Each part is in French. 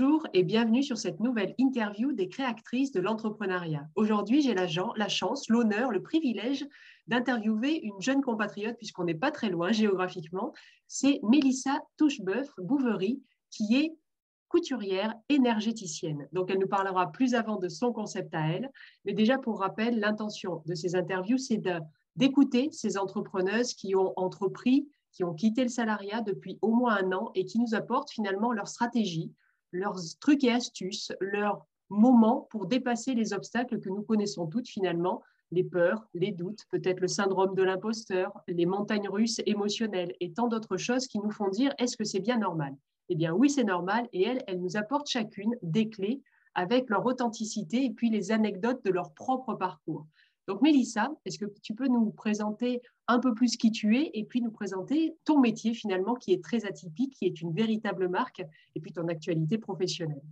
Bonjour et bienvenue sur cette nouvelle interview des créatrices de l'entrepreneuriat. Aujourd'hui, j'ai la, chance, l'honneur, le privilège d'interviewer une jeune compatriote, puisqu'on n'est pas très loin géographiquement. C'est Mélissa Touchebeuf-Bouverie, qui est couturière énergéticienne. Donc, elle nous parlera plus avant de son concept à elle. Mais déjà, pour rappel, l'intention de ces interviews, c'est d'écouter ces entrepreneuses qui ont entrepris, qui ont quitté le salariat depuis au moins un an et qui nous apportent finalement leur stratégie, leurs trucs et astuces, leurs moments pour dépasser les obstacles que nous connaissons toutes finalement, les peurs, les doutes, peut-être le syndrome de l'imposteur, les montagnes russes émotionnelles et tant d'autres choses qui nous font dire est-ce que c'est bien normal? Eh bien oui, c'est normal et elles, elles nous apportent chacune des clés avec leur authenticité et puis les anecdotes de leur propre parcours. Donc Mélissa, est-ce que tu peux nous présenter un peu plus qui tu es et puis nous présenter ton métier finalement qui est très atypique, qui est une véritable marque et puis ton actualité professionnelle?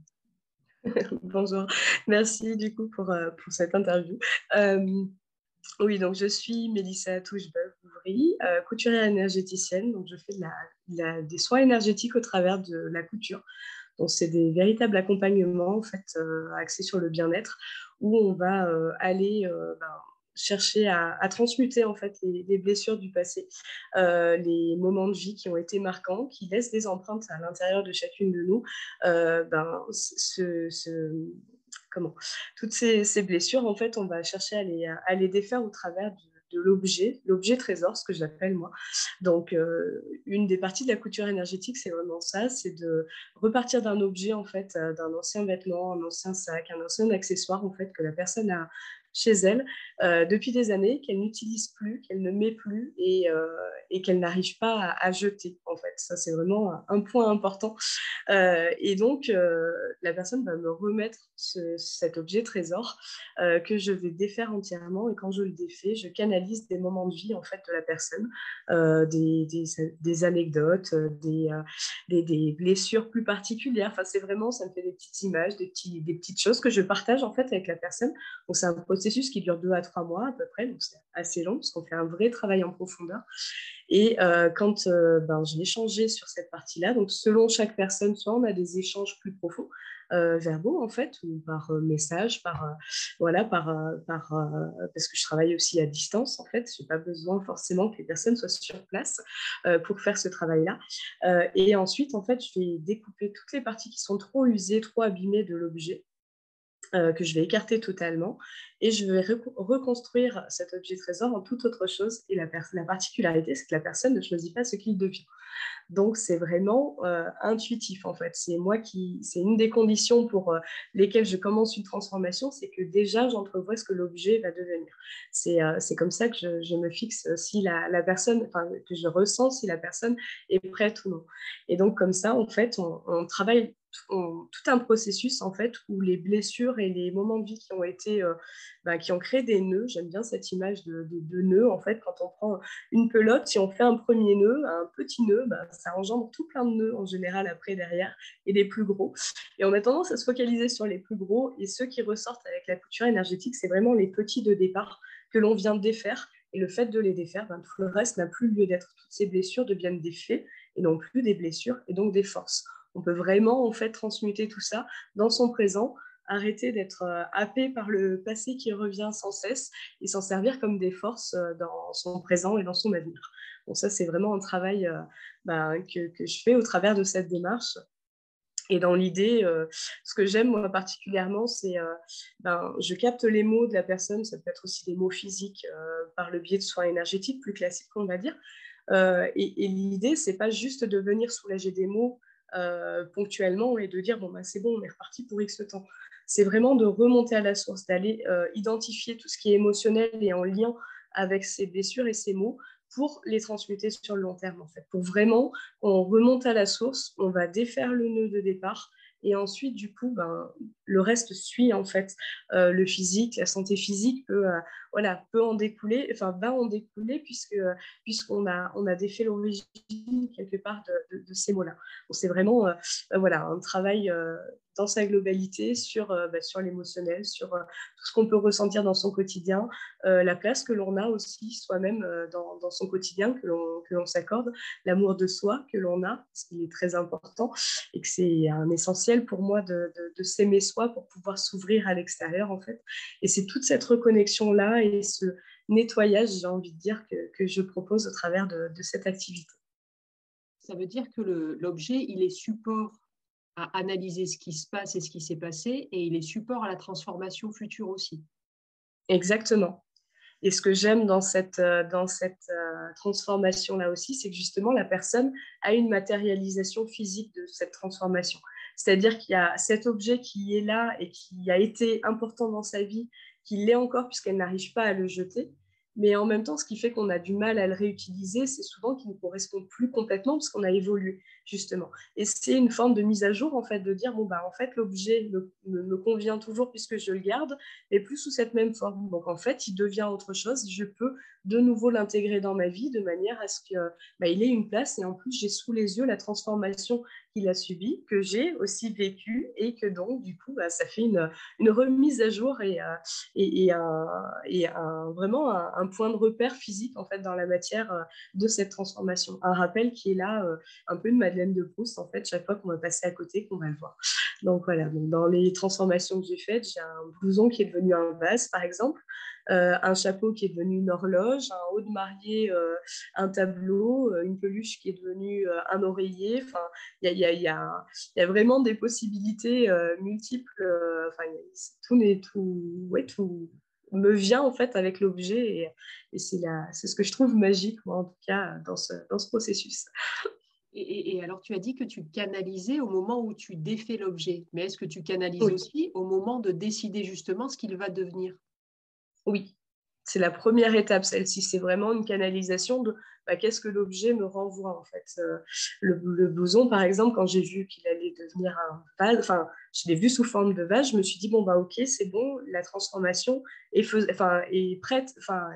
Bonjour, merci du coup pour, euh, pour cette interview. Euh, oui, donc je suis Mélissa Touchebeuf-Ouvry, euh, couturière énergéticienne. Donc je fais des soins énergétiques au travers de la couture. Donc, c'est des véritables accompagnements en fait, euh, axés sur le bien-être où on va aller ben, chercher à, transmuter en fait les, blessures du passé, les moments de vie qui ont été marquants, qui laissent des empreintes à l'intérieur de chacune de nous. ben, comment toutes ces, blessures, en fait, on va chercher à les, défaire au travers de l'objet, l'objet trésor, ce que j'appelle moi. Donc, euh, une des parties de la couture énergétique, c'est vraiment ça, c'est de repartir d'un objet, en fait, euh, d'un ancien vêtement, un ancien sac, un ancien accessoire, en fait, que la personne a chez elle euh, depuis des années, qu'elle n'utilise plus, qu'elle ne met plus et, et qu'elle n'arrive pas à, jeter, en fait. Ça, c'est vraiment un point important. et donc, la personne va me remettre cet objet trésor que je vais défaire entièrement et quand je le défais, je canalise des moments de vie en fait de la personne, euh, des, des, anecdotes, euh, des, des, blessures plus particulières. Enfin, c'est vraiment, ça me fait des petites images, des, petits, des petites choses que je partage en fait avec la personne. Donc, c'est un processus qui dure deux à trois mois à peu près, donc c'est assez long parce qu'on fait un vrai travail en profondeur. Et euh, quand ben, j'ai sur cette partie-là, donc selon chaque personne, soit on a des échanges plus profonds, euh, verbaux en fait ou par euh, message par euh, voilà par, par parce que je travaille aussi à distance en fait j'ai pas besoin forcément que les personnes soient sur place pour faire ce travail là et ensuite en fait je vais découper toutes les parties qui sont trop usées trop abîmées de l'objet euh, que je vais écarter totalement et je vais reconstruire cet objet trésor en toute autre chose. Et la, la particularité, c'est que la personne ne choisit pas ce qu'il devient. Donc, c'est vraiment euh, intuitif en fait. C'est moi qui, c'est une des conditions pour euh, lesquelles je commence une transformation, c'est que déjà j'entrevois ce que l'objet va devenir. C'est, comme ça que je, me fixe si la, personne, enfin, que je ressens si la personne est prête ou non. Et donc, comme ça, en fait, on travaille tout un processus en fait où les blessures et les moments de vie qui ont été euh, bah, qui ont créé des nœuds j'aime bien cette image de, de, nœud en fait quand on prend une pelote si on fait un premier nœud un petit nœud bah, ça engendre tout plein de nœuds en général après derrière et les plus gros et on a tendance à se focaliser sur les plus gros et ceux qui ressortent avec la couture énergétique c'est vraiment les petits de départ que l'on vient de défaire et le fait de les défaire, ben, tout le reste n'a plus lieu d'être. Toutes ces blessures deviennent des faits et non plus des blessures et donc des forces. On peut vraiment en fait transmuter tout ça dans son présent, arrêter d'être euh, happé par le passé qui revient sans cesse et s'en servir comme des forces euh, dans son présent et dans son avenir. Donc ça, c'est vraiment un travail euh, bah, que, je fais au travers de cette démarche. Et dans l'idée, ce que j'aime moi particulièrement, c'est ben, je capte les mots de la personne, ça peut être aussi des mots physiques par le biais de soins énergétiques plus classiques, on va dire. et, et l'idée, c'est pas juste de venir soulager des mots euh, ponctuellement et de dire bon, bah, c'est bon, on est reparti pour X temps. C'est vraiment de remonter à la source, d'aller euh, identifier tout ce qui est émotionnel et en lien avec ces blessures et ces mots pour les transmuter sur le long terme en fait. Pour vraiment, on remonte à la source, on va défaire le nœud de départ et ensuite, du coup, ben, le reste suit en fait. Euh, le physique, la santé physique peut, euh, voilà, peut en découler, enfin va en découler puisque puisqu'on a on a défait l'origine quelque part de, ces mots-là. c'est vraiment euh, voilà un travail dans sa globalité sur, bah, sur l'émotionnel, sur tout ce qu'on peut ressentir dans son quotidien, la place que l'on a aussi soi-même dans, dans, son quotidien, que l'on s'accorde, l'amour de soi que l'on a, ce qui est très important et que c'est un essentiel pour moi de, de, s'aimer soi pour pouvoir s'ouvrir à l'extérieur en fait. Et c'est toute cette reconnexion-là et ce nettoyage, j'ai envie de dire, que, que je propose au travers de, de cette activité. Ça veut dire que l'objet, il est support à analyser ce qui se passe et ce qui s'est passé, et il est support à la transformation future aussi. Exactement. Et ce que j'aime dans cette, euh, dans cette euh, transformation-là aussi, c'est que justement, la personne a une matérialisation physique de cette transformation. C'est-à-dire qu'il y a cet objet qui est là et qui a été important dans sa vie, qui l'est encore puisqu'elle n'arrive pas à le jeter, mais en même temps, ce qui fait qu'on a du mal à le réutiliser, c'est souvent qu'il ne correspond plus complètement parce qu'on a évolué, justement. Et c'est une forme de mise à jour, en fait, de dire, bon, bah, en fait, l'objet me, convient toujours puisque je le garde, mais plus sous cette même forme. Donc, en fait, il devient autre chose. Je peux de nouveau l'intégrer dans ma vie de manière à ce qu'il bah, ait une place. Et en plus, j'ai sous les yeux la transformation qu'il a subie, que j'ai aussi vécue, et que donc, du coup, bah, ça fait une, remise à jour et, euh, un, vraiment un point de repère physique en fait dans la matière euh, de cette transformation. Un rappel qui est là, euh, un peu une Madeleine de Proust en fait, chaque fois qu'on va passer à côté, qu'on va le voir. Donc voilà, dans les transformations que j'ai faites, j'ai un blouson qui est devenu un vase par exemple, un chapeau qui est devenu une horloge, un haut de mariée, un tableau, une peluche qui est devenue un oreiller. Enfin, il y a, y, a, y a, vraiment des possibilités multiples. Enfin, tout, tout, ouais, tout, me vient en fait avec l'objet et, et c'est ce que je trouve magique, moi en tout cas, dans ce, dans ce processus. Et, alors, tu as dit que tu canalisais au moment où tu défais l'objet, mais est-ce que tu canalises aussi au moment de décider justement ce qu'il va devenir? Oui, c'est la première étape, celle-ci. C'est vraiment une canalisation de bah, qu'est-ce que l'objet me renvoie, en fait. Euh, le, blouson, par exemple, quand j'ai vu qu'il allait devenir un vase, enfin, je l'ai vu sous forme de vase, je me suis dit, bon, bah, ok, c'est bon, la transformation est, enfin, est prête, enfin,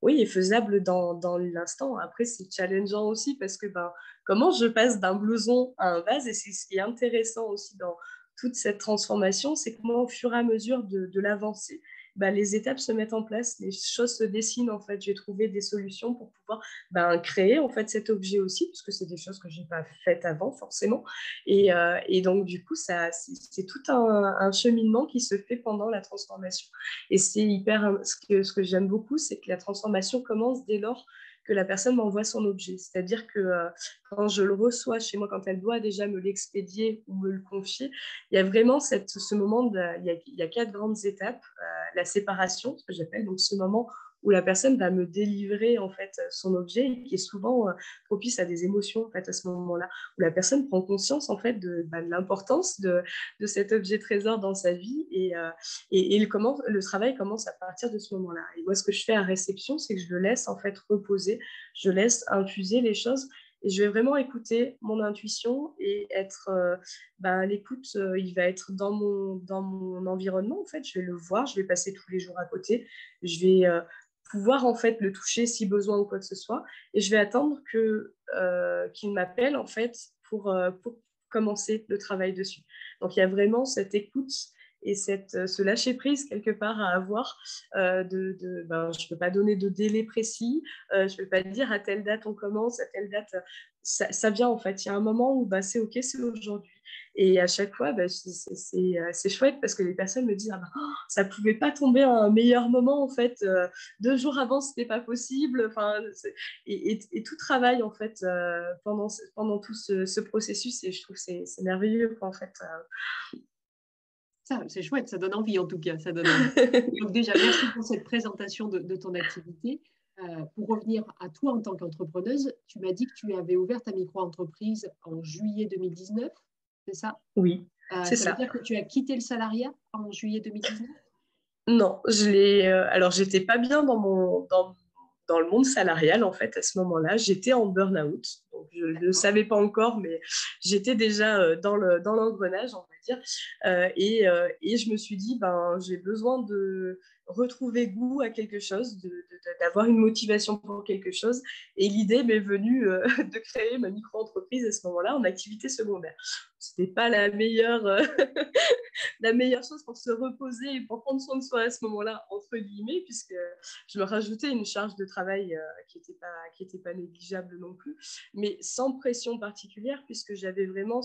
oui, est faisable dans, dans l'instant. Après, c'est challengeant aussi parce que, ben, comment je passe d'un blouson à un vase, et c'est ce qui est intéressant aussi dans toute cette transformation, c'est comment, au fur et à mesure de, de l'avancée, bah, les étapes se mettent en place, les choses se dessinent en fait. J'ai trouvé des solutions pour pouvoir ben, créer en fait cet objet aussi, parce que c'est des choses que je n'ai pas faites avant forcément. Et, euh, donc du coup, c'est tout un, cheminement qui se fait pendant la transformation. Et c'est hyper, ce que j'aime beaucoup, c'est que la transformation commence dès lors que la personne m'envoie son objet. C'est-à-dire que euh, quand je le reçois chez moi, quand elle doit déjà me l'expédier ou me le confier, il y a vraiment ce moment, de, il, y a, quatre grandes étapes. Euh, la séparation, ce que j'appelle, donc ce moment où la personne va me délivrer en fait son objet qui est souvent euh, propice à des émotions en fait à ce moment-là où la personne prend conscience en fait de, bah, l'importance de, de, cet objet trésor dans sa vie et, euh, et, le, comment, le travail commence à partir de ce moment-là. Et moi ce que je fais à réception c'est que je le laisse en fait reposer, je laisse infuser les choses et je vais vraiment écouter mon intuition et être euh, bah, l'écoute il va être dans mon dans mon environnement en fait. Je vais le voir je vais passer tous les jours à côté. Je vais pouvoir en fait le toucher si besoin ou quoi que ce soit. Et je vais attendre que, euh, qu'il m'appelle en fait pour, euh, pour commencer le travail dessus. Donc il y a vraiment cette écoute et cette, euh, ce lâcher prise quelque part à avoir. de, de ben, je ne peux pas donner de délai précis, je ne peux pas dire à telle date on commence, à telle date. Ça, vient en fait. Il y a un moment où bah, c'est OK, c'est aujourd'hui. Et à chaque fois, bah, euh, c'est chouette parce que les personnes me disent ah bah, oh, ça ne pouvait pas tomber à un meilleur moment en fait. Euh, deux jours avant, ce n'était pas possible. Enfin, et, et, tout travail en fait euh, pendant, pendant tout ce, processus et je trouve que c'est merveilleux en fait. C'est chouette, ça donne envie en tout cas. Ça donne Donc déjà, merci pour cette présentation de, de ton activité. pour revenir à toi en tant qu'entrepreneuse, tu m'as dit que tu avais ouvert ta micro-entreprise en juillet 2019 c'est ça? Oui, euh, c'est ça. Ça veut dire que tu as quitté le salariat en juillet 2019 Non, je l'ai. Euh, alors, j'étais pas bien dans mon dans, dans, le monde salarial en fait à ce moment-là. J'étais en burn-out, donc je ne le savais pas encore, mais j'étais déjà euh, dans le dans l'engrenage, on va dire. et, et, je me suis dit, ben, j'ai besoin de retrouver goût à quelque chose, d'avoir une motivation pour quelque chose. Et l'idée m'est venue euh, de créer ma micro-entreprise à ce moment-là en activité secondaire. Ce n'était pas la meilleure, euh, la meilleure chose pour se reposer et pour prendre soin de soi à ce moment-là, entre guillemets, puisque je me rajoutais une charge de travail euh, qui n'était pas, négligeable non plus, mais sans pression particulière, puisque j'avais vraiment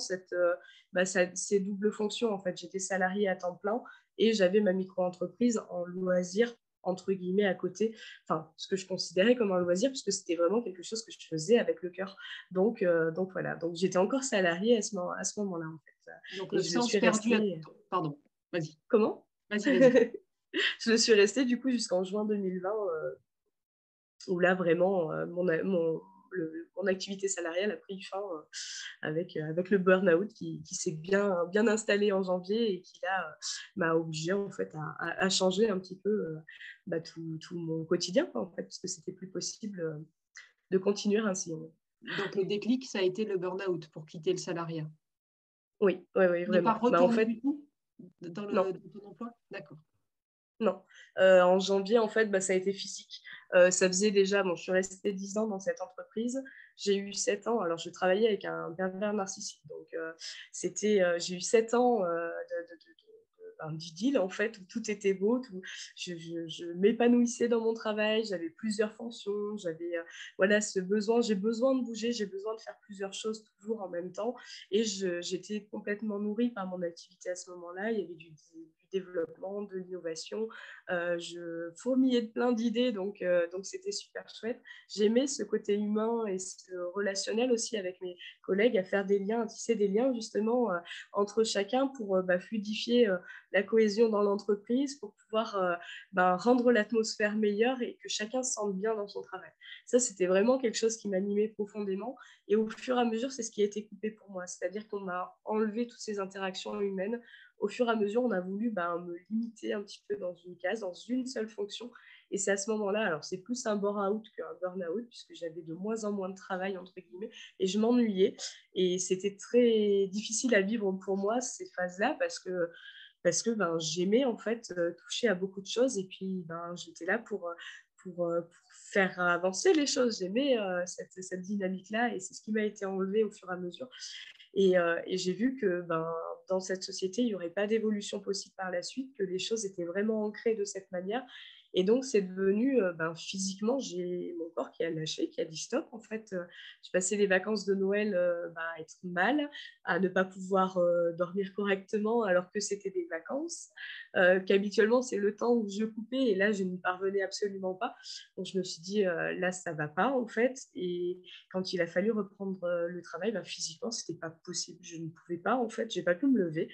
bah, ces doubles fonctions. En fait, j'étais salariée à temps plein et j'avais ma micro-entreprise en loisir entre guillemets à côté, enfin ce que je considérais comme un loisir puisque c'était vraiment quelque chose que je faisais avec le cœur. Donc, euh, donc voilà, donc j'étais encore salariée à ce, moment, à ce moment-là en fait. Donc le sens perdu, pardon, vas-y. Comment? Vas-y, vas-y. je suis restée du coup jusqu'en juin 2020 euh, où là vraiment euh, mon, mon, mon activité salariale a pris fin euh, avec, euh, avec le burn-out qui, qui s'est bien, bien installé en janvier et qui là euh, m'a obligé en fait à, à, changer un petit peu bah, tout, tout, mon quotidien en fait, parce que c'était plus possible de continuer ainsi. Donc le déclic, ça a été le burn-out pour quitter le salariat. Oui, oui, oui, vraiment. Pas bah, en fait, du tout dans, le, dans ton emploi? D'accord. Non. en janvier, en fait, bah, ça a été physique. Euh, ça faisait déjà, bon, je suis restée 10 ans dans cette entreprise. J'ai eu 7 ans, alors je travaillais avec un pervers narcissique. Donc, euh, c'était, euh, j'ai eu 7 ans d'idylle, en fait, où tout était beau, tout, je, m'épanouissais dans mon travail, j'avais plusieurs fonctions, j'avais voilà, ce besoin, j'ai besoin de bouger, j'ai besoin de faire plusieurs choses toujours en même temps. Et j'étais complètement nourrie par mon activité à ce moment-là. Il y avait du, développement, de l'innovation. Euh, je fourmillais de plein d'idées, donc euh, donc c'était super chouette. J'aimais ce côté humain et ce relationnel aussi avec mes collègues, à faire des liens, à tisser des liens justement euh, entre chacun pour bah, fluidifier la cohésion dans l'entreprise, pour pouvoir bah, rendre l'atmosphère meilleure et que chacun se sente bien dans son travail. Ça, c'était vraiment quelque chose qui m'animait profondément. Et au fur et à mesure, c'est ce qui a été coupé pour moi. C'est-à-dire qu'on m'a enlevé toutes ces interactions humaines au fur et à mesure, on a voulu ben, me limiter un petit peu dans une case, dans une seule fonction. Et c'est à ce moment-là, alors c'est plus un burn-out qu'un burn-out, puisque j'avais de moins en moins de travail, entre guillemets, et je m'ennuyais. Et c'était très difficile à vivre pour moi, ces phases-là, parce que, parce que ben, j'aimais en fait euh, toucher à beaucoup de choses, et puis ben, j'étais là pour, euh, pour, faire avancer les choses. J'aimais euh, cette dynamique-là, et c'est ce qui m'a été enlevé au fur et à mesure. Et, et j'ai vu que ben, dans cette société, il n'y aurait pas d'évolution possible par la suite, que les choses étaient vraiment ancrées de cette manière et donc, c'est devenu, euh, ben, physiquement, j'ai mon corps qui a lâché, qui a dit stop. En fait, euh, je passais les vacances de Noël euh, ben, à être mal, à ne pas pouvoir dormir correctement alors que c'était des vacances, qu'habituellement, c'est le temps où je coupais et là, je n'y parvenais absolument pas. Donc, je me suis dit, là, ça va pas, en fait. Et quand il a fallu reprendre le travail, ben, physiquement, c'était pas possible. Je ne pouvais pas, en fait, j'ai pas pu me lever.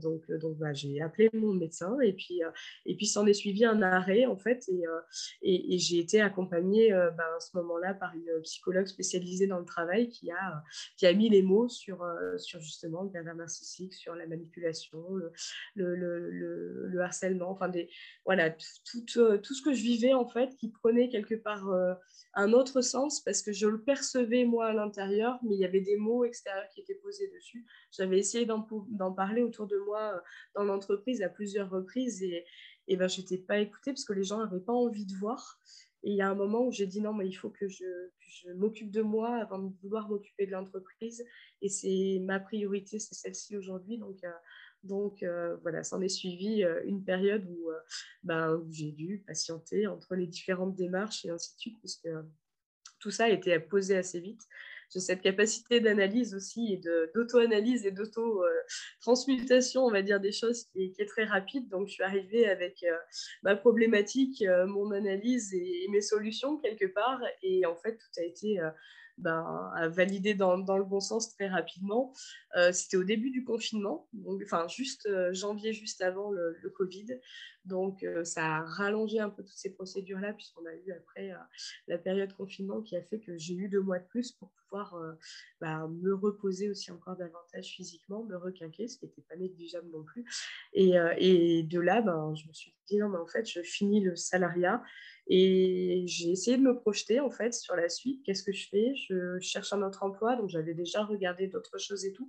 donc, donc j'ai appelé mon médecin et puis, et puis s'en est suivi un arrêt en fait euh, et, et, j'ai été accompagnée euh, ben, à ce moment-là par une psychologue spécialisée dans le travail qui a, qui a mis les mots sur, euh, sur justement le pervers narcissique, sur la manipulation, le, le, le, harcèlement, enfin des, voilà, tout, tout, tout, ce que je vivais en fait qui prenait quelque part un autre sens parce que je le percevais moi à l'intérieur, mais il y avait des mots extérieurs qui étaient posés dessus. J'avais essayé d'en parler autour de moi dans l'entreprise à plusieurs reprises et, et ben, je n'étais pas écoutée parce que les gens n'avaient pas envie de voir. Et il y a un moment où j'ai dit non, mais il faut que je, m'occupe de moi avant de vouloir m'occuper de l'entreprise. Et c'est ma priorité, c'est celle-ci aujourd'hui. Donc, euh, donc euh, voilà, s'en est suivi euh, une période où, ben, où j'ai dû patienter entre les différentes démarches et ainsi de suite, puisque tout ça a été posé assez vite j'ai cette capacité d'analyse aussi et d'auto-analyse et d'auto-transmutation, on va dire, des choses qui est, très rapide. Donc, je suis arrivée avec euh, ma problématique, euh, mon analyse et, mes solutions quelque part. Et en fait, tout a été euh, ben, validé dans, dans, le bon sens très rapidement. C'était au début du confinement, enfin, juste janvier, juste avant le Covid. Donc, ça a rallongé un peu toutes ces procédures-là, puisqu'on a eu après la période confinement qui a fait que j'ai eu deux mois de plus pour pouvoir bah, me reposer aussi encore davantage physiquement, me requinquer, ce qui n'était pas négligeable non plus. Et, de là, ben, je me suis dit, non, mais en fait, je finis le salariat et j'ai essayé de me projeter en fait sur la suite. Qu'est-ce que je fais? Je cherche un autre emploi, donc j'avais déjà regardé d'autres choses et tout.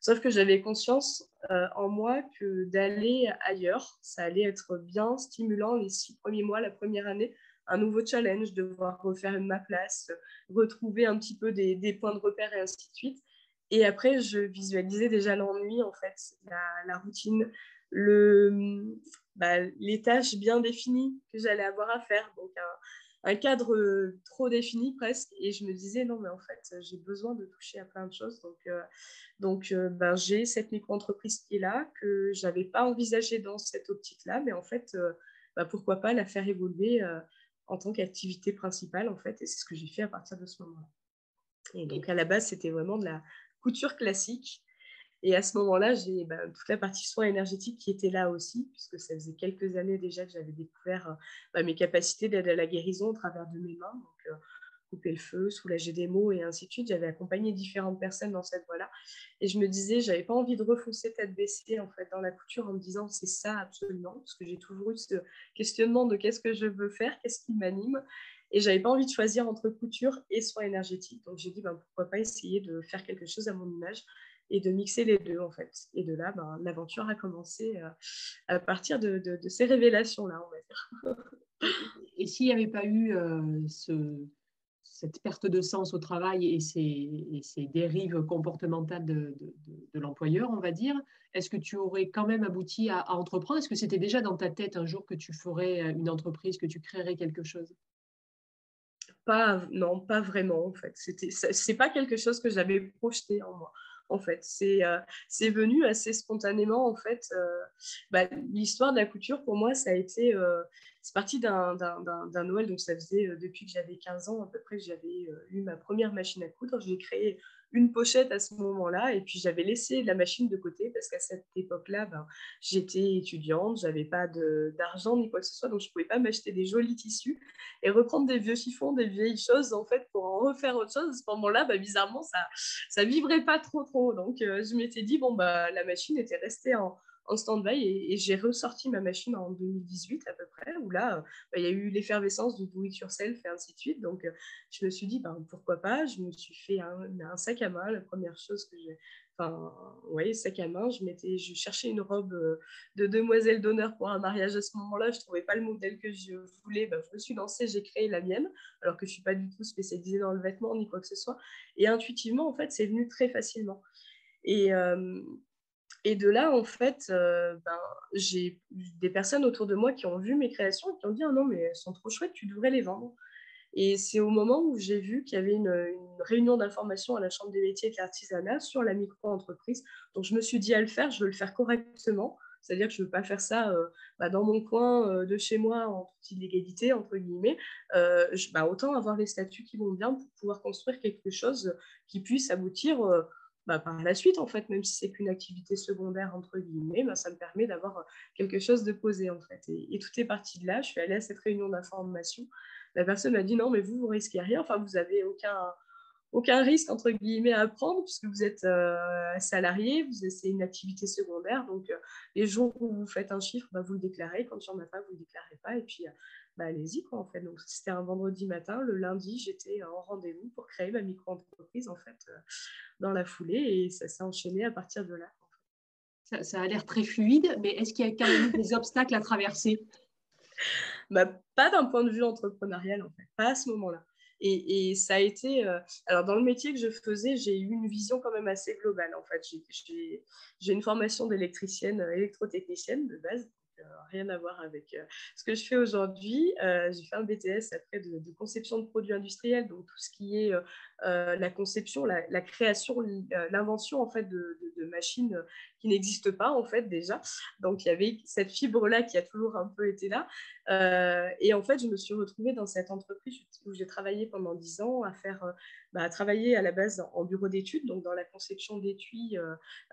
Sauf que j'avais conscience euh, en moi que d'aller ailleurs, ça allait être bien stimulant les six premiers mois, la première année, un nouveau challenge, devoir refaire ma place, retrouver un petit peu des, points de repère et ainsi de suite. Et après, je visualisais déjà l'ennui, en fait, la, routine, le, bah, les tâches bien définies que j'allais avoir à faire. Cadre euh, trop défini presque. Et je me disais, non, mais en fait, j'ai besoin de toucher à plein de choses. Donc, euh, donc euh, ben, j'ai cette micro-entreprise qui est là, que je n'avais pas envisagé dans cette optique-là. Mais en fait, bah, pourquoi pas la faire évoluer en tant qu'activité principale, en fait. Et c'est ce que j'ai fait à partir de ce moment-là. Et donc, à la base, c'était vraiment de la couture classique. Et à ce moment-là, j'ai bah, toute la partie soins énergétiques qui était là aussi, puisque ça faisait quelques années déjà que j'avais découvert bah, mes capacités d'aide à la guérison au travers de mes mains. Donc, euh, couper le feu, soulager des maux et ainsi de suite. J'avais accompagné différentes personnes dans cette voie-là. Et je me disais, j'avais pas envie de refoncer tête baissée en fait, dans la couture en me disant c'est ça absolument, parce que j'ai toujours eu ce questionnement de qu'est-ce que je veux faire, qu'est-ce qui m'anime. Et j'avais pas envie de choisir entre couture et soins énergétiques. Donc j'ai dit, ben, pourquoi pas essayer de faire quelque chose à mon image et de mixer les deux en fait. Et de là, ben, l'aventure a commencé euh, à partir de, de, ces révélations-là, on va dire. et s'il n'y avait pas eu euh, ce, cette perte de sens au travail et ces, dérives comportementales de, l'employeur, on va dire, est-ce que tu aurais quand même abouti à, entreprendre? Est-ce que c'était déjà dans ta tête un jour que tu ferais une entreprise, que tu créerais quelque chose? Pas, Non, pas vraiment en fait. Ce n'est pas quelque chose que j'avais projeté en moi en fait. C'est euh, venu assez spontanément, en fait. Euh, bah, l'histoire de la couture, pour moi, ça a été... Euh, c'est parti d'un Noël, donc ça faisait depuis que j'avais 15 ans à peu près j'avais eu ma première machine à coudre. J'ai créé une pochette à ce moment-là. Et puis, j'avais laissé la machine de côté parce qu'à cette époque-là, ben, j'étais étudiante, j'avais pas d'argent ni quoi que ce soit, donc je pouvais pas m'acheter des jolis tissus et reprendre des vieux chiffons, des vieilles choses, en fait, pour en refaire autre chose. À ce moment-là, ben, bizarrement, ça ça vivrait pas trop, trop. Donc, euh, je m'étais dit, bon, bah, la machine était restée en, en stand-by et, j'ai ressorti ma machine en 2018 à peu près, où là, euh, bah, il y a eu l'effervescence du do it yourself et ainsi de suite. Donc, euh, je me suis dit, ben, pourquoi pas? Je me suis fait un, sac à main, la première chose que j'ai. Enfin, oui, sac à main. Je, m'étais, je cherchais une robe euh, de demoiselle d'honneur pour un mariage à ce moment-là. Je ne trouvais pas le modèle que je voulais. Ben, je me suis lancée, j'ai créé la mienne, alors que je ne suis pas du tout spécialisée dans le vêtement ni quoi que ce soit. Et intuitivement, en fait, c'est venu très facilement. Et, et de là, en fait, euh, ben, j'ai des personnes autour de moi qui ont vu mes créations et qui ont dit ah non, mais elles sont trop chouettes, tu devrais les vendre. Et c'est au moment où j'ai vu qu'il y avait une, réunion d'information à la Chambre des métiers et de l'artisanat sur la micro-entreprise. Donc je me suis dit à le faire, je veux le faire correctement. C'est-à-dire que je ne veux pas faire ça euh, bah, dans mon coin euh, de chez moi en toute illégalité, entre guillemets. Bah, autant avoir les statuts qui vont bien pour pouvoir construire quelque chose qui puisse aboutir bah, par la suite, en fait, même si c'est qu'une activité secondaire, entre guillemets, bah, ça me permet d'avoir quelque chose de posé, en fait. Et, tout est parti de là. Je suis allée à cette réunion d'information. La personne m'a dit non, mais vous, vous risquez rien. Enfin, vous n'avez aucun, risque, entre guillemets, à prendre, puisque vous êtes euh, salarié, vous c'est une activité secondaire. Donc, euh, les jours où vous faites un chiffre, bah, vous le déclarez. Quand il n'y en a pas, vous ne le déclarez pas. Et puis, euh, bah, allez-y, quoi, en fait. Donc, c'était un vendredi matin. Le lundi, j'étais en rendez-vous pour créer ma micro-entreprise, en fait, euh, dans la foulée. Et ça s'est enchaîné à partir de là. ça, a l'air très fluide, mais est-ce qu'il y a quand même des obstacles à traverser? Bah, Pas d'un point de vue entrepreneurial, en fait. Pas à ce moment-là. Et, ça a été. Euh, alors, dans le métier que je faisais, j'ai eu une vision quand même assez globale. En fait, j'ai une formation d'électricienne, euh, électrotechnicienne de base. Euh, rien à voir avec euh, ce que je fais aujourd'hui. Euh, j'ai fait un BTS après de, conception de produits industriels, donc tout ce qui est la conception, la, création, l'invention en fait de, machines qui n'existent pas en fait déjà. Donc il y avait cette fibre là qui a toujours un peu été là. et en fait, je me suis retrouvée dans cette entreprise où j'ai travaillé pendant dix ans à faire, bah, travailler à la base en bureau d'études, donc dans la conception d'étuis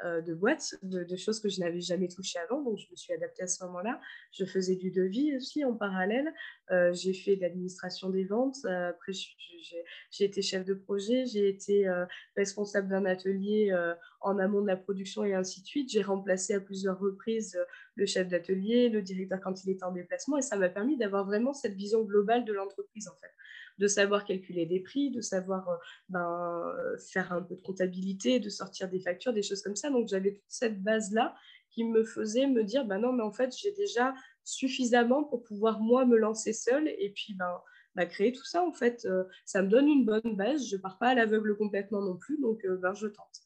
de boîtes, de, de, choses que je n'avais jamais touchées avant. Donc je me suis adaptée à ce moment là Je faisais du devis aussi en parallèle. Euh, j'ai fait l'administration des ventes. Euh, après, j'ai été chef de projet. J'ai été euh, responsable d'un atelier en amont de la production et ainsi de suite. J'ai remplacé à plusieurs reprises le chef d'atelier, le directeur quand il était en déplacement. Et ça m'a permis d'avoir vraiment cette vision globale de l'entreprise, en fait de savoir calculer des prix, de savoir ben, faire un peu de comptabilité, de sortir des factures, des choses comme ça. Donc j'avais toute cette base-là qui me faisait me dire, bah non, mais en fait, j'ai déjà suffisamment pour pouvoir moi me lancer seule et puis ben, bah, créer tout ça en fait. ça me donne une bonne base, je pars pas à l'aveugle complètement non plus, donc ben, je tente.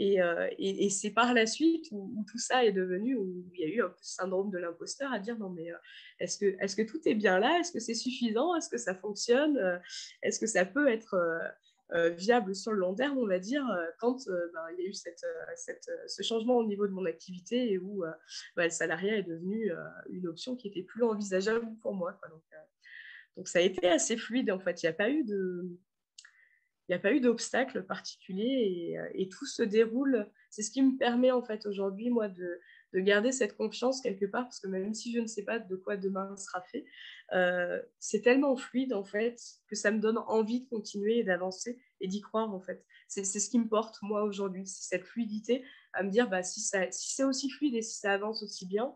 Euh, et, et, c'est par la suite où, tout ça est devenu, où il y a eu un peu syndrome de l'imposteur à dire non mais euh, est-ce que, est que tout est bien là? Est-ce que c'est suffisant? Est-ce que ça fonctionne? Euh, Est-ce que ça peut être viable sur le long terme, on va dire, quand ben, il y a eu cette, ce changement au niveau de mon activité et où ben, le salariat est devenu une option qui était plus envisageable pour moi. Donc, donc ça a été assez fluide en fait. Il n'y a pas eu de il a pas eu d'obstacle particulier euh, et, tout se déroule. C'est ce qui me permet en fait aujourd'hui, moi, de, garder cette confiance quelque part, parce que même si je ne sais pas de quoi demain sera fait, euh, c'est tellement fluide en fait que ça me donne envie de continuer et d'avancer et d'y croire en fait. C'est ce qui me porte moi aujourd'hui, c'est cette fluidité à me dire bah, si, si c'est aussi fluide et si ça avance aussi bien,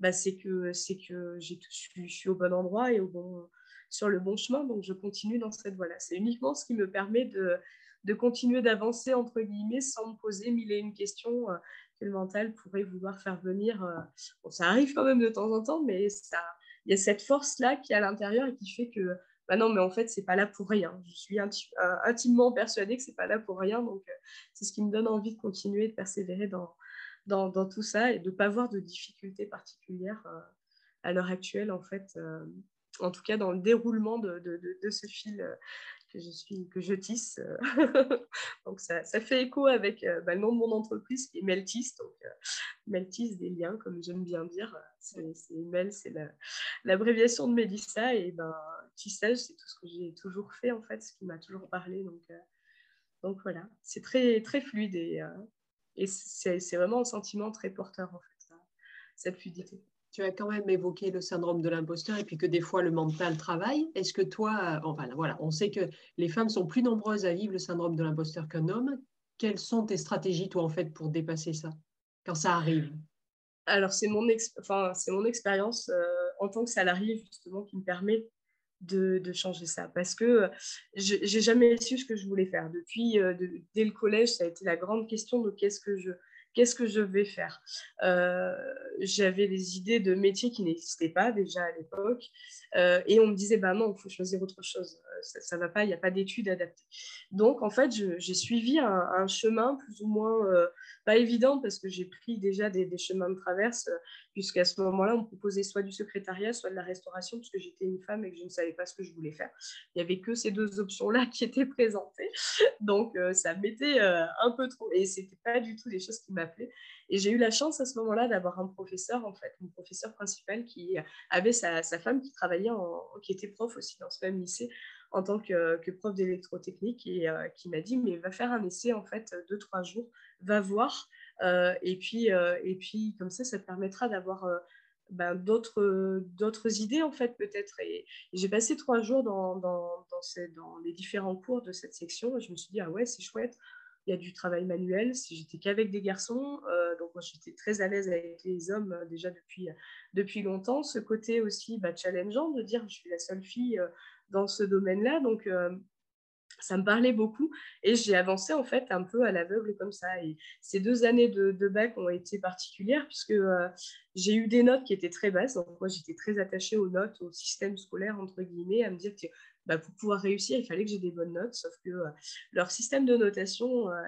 bah, c'est que, que je suis au bon endroit et au bon, sur le bon chemin, donc je continue dans cette voie-là. C'est uniquement ce qui me permet de, de continuer d'avancer, entre guillemets, sans me poser mille et une questions euh, que le mental pourrait vouloir faire venir. Euh, bon, ça arrive quand même de temps en temps, mais ça, il y a cette force-là qui est à l'intérieur et qui fait que, bah non, mais en fait, c'est pas là pour rien. Je suis euh, intimement persuadée que c'est pas là pour rien, donc c'est ce qui me donne envie de continuer, de persévérer dans, dans, tout ça et de ne pas avoir de difficultés particulières à l'heure actuelle, en fait, en tout cas dans le déroulement de, ce fil euh, que je, suis, que je tisse. Euh. donc ça, fait écho avec euh, bah, le nom de mon entreprise qui est Meltis, donc Meltis des liens, comme j'aime bien dire. C'est, Mel, c'est l'abréviation de Mélissa, et ben, tissage, c'est tout ce que j'ai toujours fait, en fait, ce qui m'a toujours parlé. Donc, donc voilà, c'est très, très fluide et, et c'est, c'est vraiment un sentiment très porteur, en fait, cette fluidité tu as quand même évoqué le syndrome de l'imposteur et puis que des fois le mental travaille. Est-ce que toi, enfin voilà, on sait que les femmes sont plus nombreuses à vivre le syndrome de l'imposteur qu'un homme. Quelles sont tes stratégies, toi, en fait, pour dépasser ça quand ça arrive? Alors, c'est mon, enfin, mon expérience euh, en tant que salarié, justement, qui me permet de, changer ça. Parce que je j'ai jamais su ce que je voulais faire. Depuis, euh, dès le collège, ça a été la grande question de qu'est-ce que je qu'est-ce que je vais faire? Euh, J'avais des idées de métiers qui n'existaient pas déjà à l'époque. Euh, et on me disait, bah non, il faut choisir autre chose. Euh, ça ne va pas, il n'y a pas d'études adaptées. Donc, en fait, j'ai suivi un, chemin plus ou moins pas évident parce que j'ai pris déjà des, chemins de traverse, puisqu'à ce moment-là, on me proposait soit du secrétariat, soit de la restauration, parce que j'étais une femme et que je ne savais pas ce que je voulais faire. Il n'y avait que ces deux options-là qui étaient présentées. Donc, ça m'était un peu trop. Et ce n'était pas du tout des choses qui m'avaient et j'ai eu la chance à ce moment-là d'avoir un professeur, en fait, mon professeur principal qui avait sa, femme qui travaillait, qui était prof aussi dans ce même lycée en tant que, prof d'électrotechnique et euh, qui m'a dit mais va faire un essai en fait deux trois jours, va voir euh, et puis euh, et puis comme ça ça te permettra d'avoir ben, d'autres idées en fait peut-être j'ai passé trois jours dans dans, dans, dans, les différents cours de cette section et je me suis dit ah ouais c'est chouette il y a du travail manuel. Si j'étais qu'avec des garçons, euh, donc moi j'étais très à l'aise avec les hommes euh, déjà depuis, depuis longtemps. Ce côté aussi bah, challengeant de dire je suis la seule fille euh, dans ce domaine-là, donc ça me parlait beaucoup et j'ai avancé en fait un peu à l'aveugle comme ça. Et ces deux années de, bac ont été particulières puisque j'ai eu des notes qui étaient très basses. Moi j'étais très attachée aux notes, au système scolaire entre guillemets, à me dire que bah, pour pouvoir réussir, il fallait que j'ai des bonnes notes, sauf que euh, leur système de notation, euh,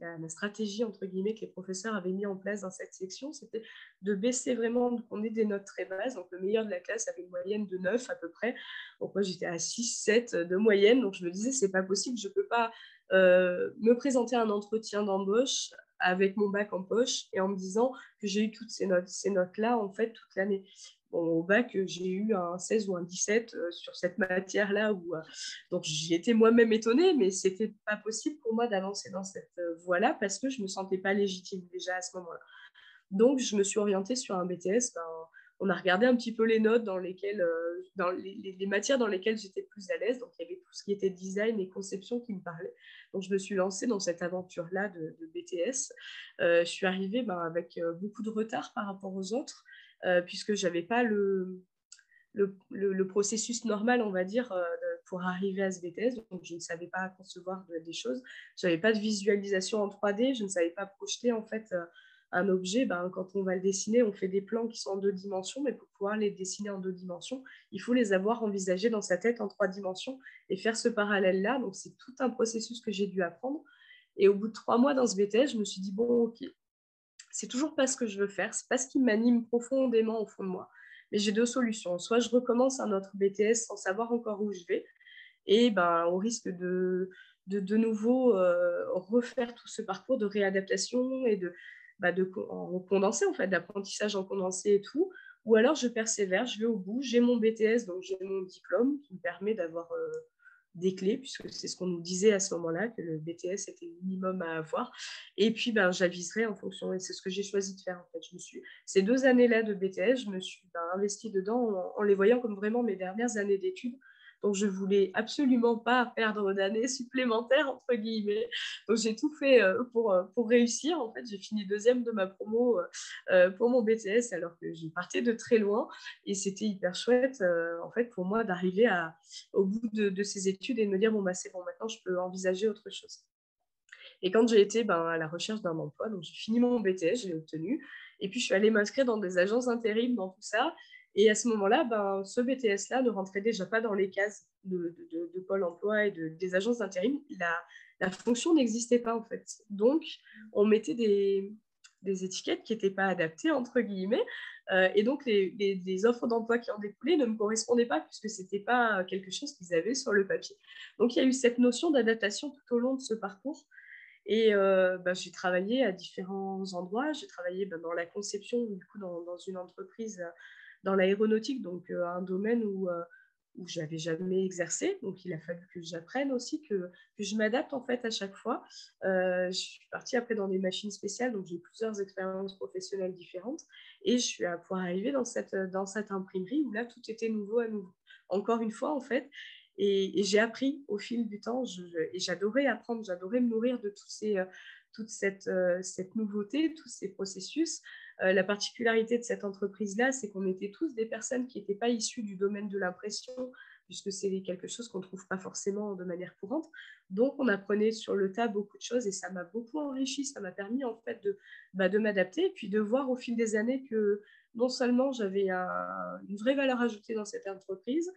la, stratégie entre guillemets que les professeurs avaient mis en place dans cette section, c'était de baisser vraiment, qu'on ait des notes très basses. Donc le meilleur de la classe avait une moyenne de 9 à peu près. Donc moi j'étais à 6, 7 de moyenne. Donc je me disais, c'est pas possible, je peux pas euh, me présenter à un entretien d'embauche avec mon bac en poche et en me disant que j'ai eu toutes ces notes, ces notes-là en fait toute l'année au bac, j'ai eu un 16 ou un 17 euh, sur cette matière-là. Euh, donc, j'y étais moi-même étonnée, mais c'était pas possible pour moi d'avancer dans cette euh, voie-là parce que je me sentais pas légitime déjà à ce moment-là. Donc, je me suis orientée sur un BTS. Ben, on a regardé un petit peu les notes dans lesquelles, dans les, matières dans lesquelles j'étais plus à l'aise. Donc, il y avait tout ce qui était design et conception qui me parlait. Donc, je me suis lancée dans cette aventure-là de, BTS. je suis arrivée ben, avec beaucoup de retard par rapport aux autres. Euh, puisque je n'avais pas le, le, processus normal, on va dire, euh, pour arriver à ce BTS. Donc, je ne savais pas concevoir des choses. Je n'avais pas de visualisation en 3D. Je ne savais pas projeter, en fait, un objet, ben, quand on va le dessiner, on fait des plans qui sont en deux dimensions, mais pour pouvoir les dessiner en deux dimensions, il faut les avoir envisagés dans sa tête en trois dimensions et faire ce parallèle-là. Donc, c'est tout un processus que j'ai dû apprendre. Et au bout de trois mois dans ce BTS, je me suis dit, bon, ok, c'est toujours pas ce que je veux faire, c'est pas ce qui m'anime profondément au fond de moi. Mais j'ai deux solutions. Soit je recommence un autre BTS sans savoir encore où je vais, et ben, au risque de de, nouveau euh, refaire tout ce parcours de réadaptation et de, bah, de en condensé, en fait, d'apprentissage en condensé et tout. Ou alors je persévère, je vais au bout, j'ai mon BTS, donc j'ai mon diplôme qui me permet d'avoir euh, des clés, puisque c'est ce qu'on nous disait à ce moment-là, que le BTS était le minimum à avoir. Et puis, ben, j'aviserai en fonction, et c'est ce que j'ai choisi de faire. En fait. je me suis, ces deux années-là de BTS, je me suis ben, investie dedans en, les voyant comme vraiment mes dernières années d'études, donc, je voulais absolument pas perdre d'années supplémentaires, entre guillemets. Donc, j'ai tout fait euh, pour, euh, pour réussir. En fait, j'ai fini deuxième de ma promo euh, pour mon BTS, alors que j'ai parti de très loin. Et c'était hyper chouette, en fait, pour moi, d'arriver au bout de, ces études et de me dire, bon, bah, c'est bon, maintenant, je peux envisager autre chose. Et quand j'ai été ben, à la recherche d'un emploi, donc j'ai fini mon BTS, je l'ai obtenu. Et puis, je suis allée m'inscrire dans des agences intérim, dans tout ça. Et à ce moment-là, ben, ce BTS-là ne rentrait déjà pas dans les cases de, de, Pôle emploi et des agences d'intérim. La, la fonction n'existait pas en fait. Donc, on mettait des, des étiquettes qui n'étaient pas adaptées, entre guillemets. Euh, et donc, les, les, offres d'emploi qui en découlaient ne me correspondaient pas puisque ce n'était pas quelque chose qu'ils avaient sur le papier. Donc, il y a eu cette notion d'adaptation tout au long de ce parcours. Et euh, ben, j'ai travaillé à différents endroits. J'ai travaillé ben, dans la conception, du coup, dans, dans une entreprise dans l'aéronautique, donc euh, un domaine où, euh, où je n'avais jamais exercé. Donc, il a fallu que j'apprenne aussi, que, que je m'adapte en fait à chaque fois. Euh, je suis partie après dans des machines spéciales, donc j'ai plusieurs expériences professionnelles différentes. Et je suis à pouvoir arriver dans cette, dans cette imprimerie où là, tout était nouveau à nouveau. Encore une fois, en fait. Et, j'ai appris au fil du temps, et j'adorais apprendre, j'adorais me nourrir de ces, toute cette, cette nouveauté, tous ces processus. Euh, la particularité de cette entreprise-là, c'est qu'on était tous des personnes qui n'étaient pas issues du domaine de l'impression, puisque c'est quelque chose qu'on ne trouve pas forcément de manière courante. Donc, on apprenait sur le tas beaucoup de choses et ça m'a beaucoup enrichi. Ça m'a permis en fait de, bah, m'adapter et puis de voir au fil des années que non seulement j'avais une vraie valeur ajoutée dans cette entreprise,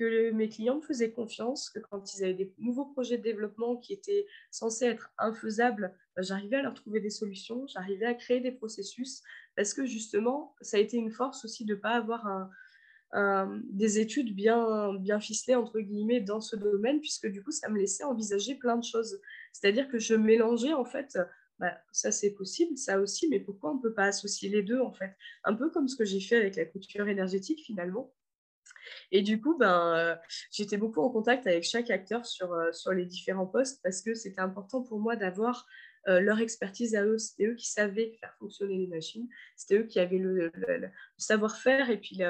que mes clients me faisaient confiance, que quand ils avaient des nouveaux projets de développement qui étaient censés être infaisables, bah, j'arrivais à leur trouver des solutions, j'arrivais à créer des processus, parce que justement, ça a été une force aussi de ne pas avoir des études bien, ficelées, entre guillemets, dans ce domaine, puisque du coup, ça me laissait envisager plein de choses. C'est-à-dire que je mélangeais, en fait, bah, ça c'est possible, ça aussi, mais pourquoi on ne peut pas associer les deux, en fait? Un peu comme ce que j'ai fait avec la couture énergétique, finalement et du coup, ben, euh, j'étais beaucoup en contact avec chaque acteur euh, sur les différents postes parce que c'était important pour moi d'avoir euh, leur expertise à eux. C'était eux qui savaient faire fonctionner les machines. C'était eux qui avaient le, savoir-faire et puis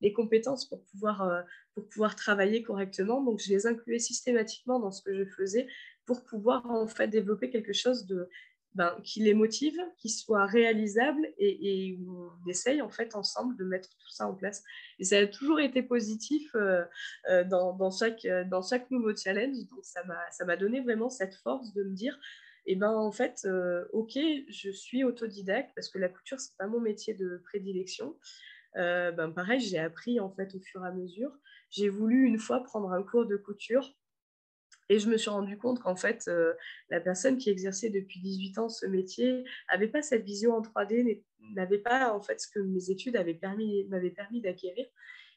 les compétences pour pouvoir, pour pouvoir travailler correctement. Donc, je les incluais systématiquement dans ce que je faisais pour pouvoir en fait développer quelque chose de, ben, qui les motive, qui soit réalisable et, et on essaye en fait ensemble de mettre tout ça en place. Et ça a toujours été positif euh, euh, dans, dans, chaque, dans chaque nouveau challenge. Donc ça m'a donné vraiment cette force de me dire, et eh ben en fait, euh, ok, je suis autodidacte parce que la couture c'est pas mon métier de prédilection. ben pareil, j'ai appris en fait au fur et à mesure. J'ai voulu une fois prendre un cours de couture et je me suis rendu compte qu'en fait, euh, la personne qui exerçait depuis 18 ans ce métier n'avait pas cette vision en 3D, n'avait pas en fait ce que mes études m'avaient permis d'acquérir.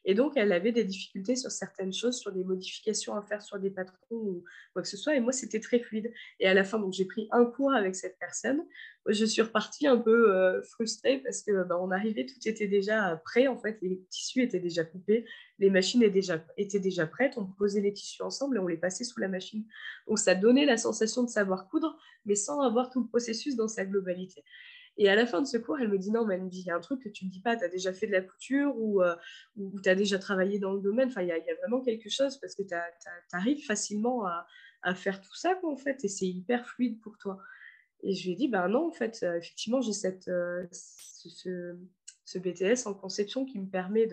Et donc, elle avait des difficultés sur certaines choses, sur des modifications à faire sur des patrons ou quoi que ce soit. Et moi, c'était très fluide. Et à la fin, j'ai pris un cours avec cette personne. Je suis repartie un peu euh, frustrée parce que bah, on arrivait, tout était déjà prêt. En fait, les tissus étaient déjà coupés, les machines étaient déjà, étaient déjà prêtes. On posait les tissus ensemble et on les passait sous la machine. Donc, ça donnait la sensation de savoir coudre, mais sans avoir tout le processus dans sa globalité. Et à la fin de ce cours, elle me dit non, mais elle me dit, il y a un truc que tu ne dis pas, tu as déjà fait de la couture ou, euh, tu as déjà travaillé dans le domaine. Enfin, il y, a, vraiment quelque chose parce que tu arrives facilement à, à, faire tout ça, quoi, en fait, et c'est hyper fluide pour toi. Et je lui ai dit, ben non, en fait, euh, effectivement, j'ai cette, euh, ce, ce BTS en conception qui me permet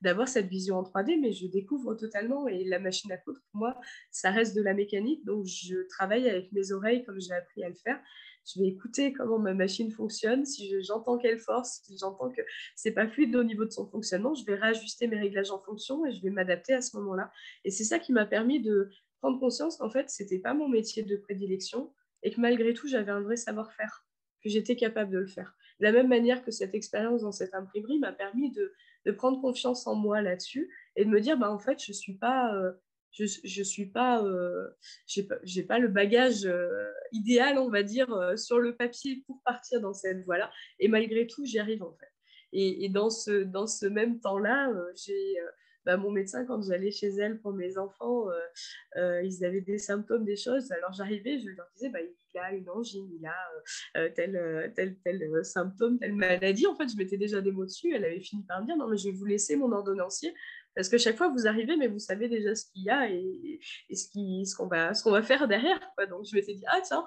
d'avoir cette vision en 3D, mais je découvre totalement et la machine à coudre, pour moi, ça reste de la mécanique. Donc, je travaille avec mes oreilles comme j'ai appris à le faire. Je vais écouter comment ma machine fonctionne. Si j'entends qu'elle force, si j'entends que c'est pas fluide au niveau de son fonctionnement, je vais réajuster mes réglages en fonction et je vais m'adapter à ce moment-là. Et c'est ça qui m'a permis de prendre conscience qu'en fait, c'était pas mon métier de prédilection et que malgré tout, j'avais un vrai savoir-faire, que j'étais capable de le faire. De la même manière que cette expérience dans cette imprimerie m'a permis de, prendre confiance en moi là-dessus et de me dire, bah, en fait, je suis pas... Euh, je, je suis pas, euh, j'ai pas, le bagage euh, idéal, on va dire, sur le papier pour partir dans cette voie-là. Et malgré tout, j'y arrive en fait. Et, dans ce, même temps-là, bah, mon médecin, quand j'allais chez elle pour mes enfants, euh, euh, ils avaient des symptômes, des choses. Alors j'arrivais, je leur disais, bah, il a une angine, il a euh, tel, tel, tel symptôme, telle maladie. En fait, je mettais déjà des mots dessus. Elle avait fini par me dire, non, mais je vais vous laisser mon ordonnancier. Parce que chaque fois, vous arrivez, mais vous savez déjà ce qu'il y a et, ce qu'on va, faire derrière. Donc, je m'étais dit, ah tiens,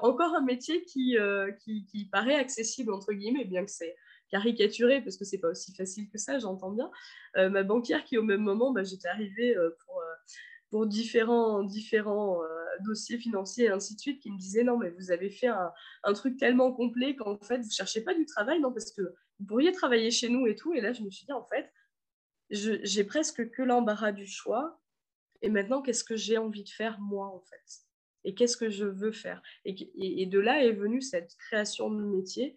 encore un métier qui, qui, paraît accessible, entre guillemets, bien que c'est caricaturé parce que c'est pas aussi facile que ça, j'entends bien. Euh, ma banquière qui au même moment, bah, j'étais arrivée euh, pour, euh, différents, dossiers financiers et ainsi de suite, qui me disait non mais vous avez fait un, un truc tellement complet qu'en fait vous cherchez pas du travail, non parce que vous pourriez travailler chez nous et tout. Et là je me suis dit en fait j'ai presque que l'embarras du choix. Et maintenant qu'est-ce que j'ai envie de faire moi en fait? Et qu'est-ce que je veux faire? Et, de là est venue cette création de métier.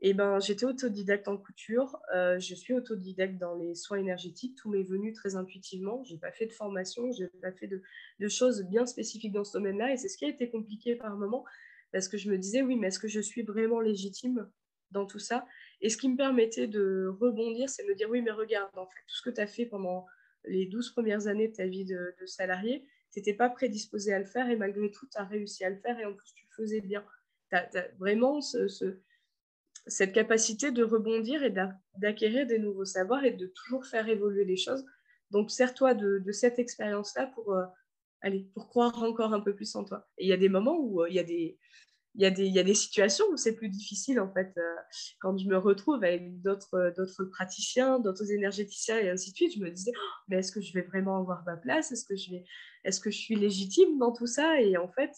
Et ben, j'étais autodidacte en couture, euh, je suis autodidacte dans les soins énergétiques, tout m'est venu très intuitivement, je n'ai pas fait de formation, je n'ai pas fait de, choses bien spécifiques dans ce domaine-là, et c'est ce qui a été compliqué par moment, parce que je me disais, oui, mais est-ce que je suis vraiment légitime dans tout ça? Et ce qui me permettait de rebondir, c'est de me dire, oui, mais regarde, en fait, tout ce que tu as fait pendant les 12 premières années de ta vie de, salarié, tu n'étais pas prédisposé à le faire, et malgré tout, tu as réussi à le faire, et en plus, tu le faisais bien. Tu as, vraiment ce cette capacité de rebondir et d'acquérir des nouveaux savoirs et de toujours faire évoluer les choses. Donc, sers-toi de, cette expérience-là pour, euh, pour croire encore un peu plus en toi. Et il y a des moments où euh, il y a des... Il y, a des, y a des situations où c'est plus difficile, en fait. Euh, quand je me retrouve avec d'autres, d'autres praticiens, d'autres énergéticiens et ainsi de suite, je me disais, oh, mais est-ce que je vais vraiment avoir ma place? Est-ce que, je est-ce que je suis légitime dans tout ça? Et en fait,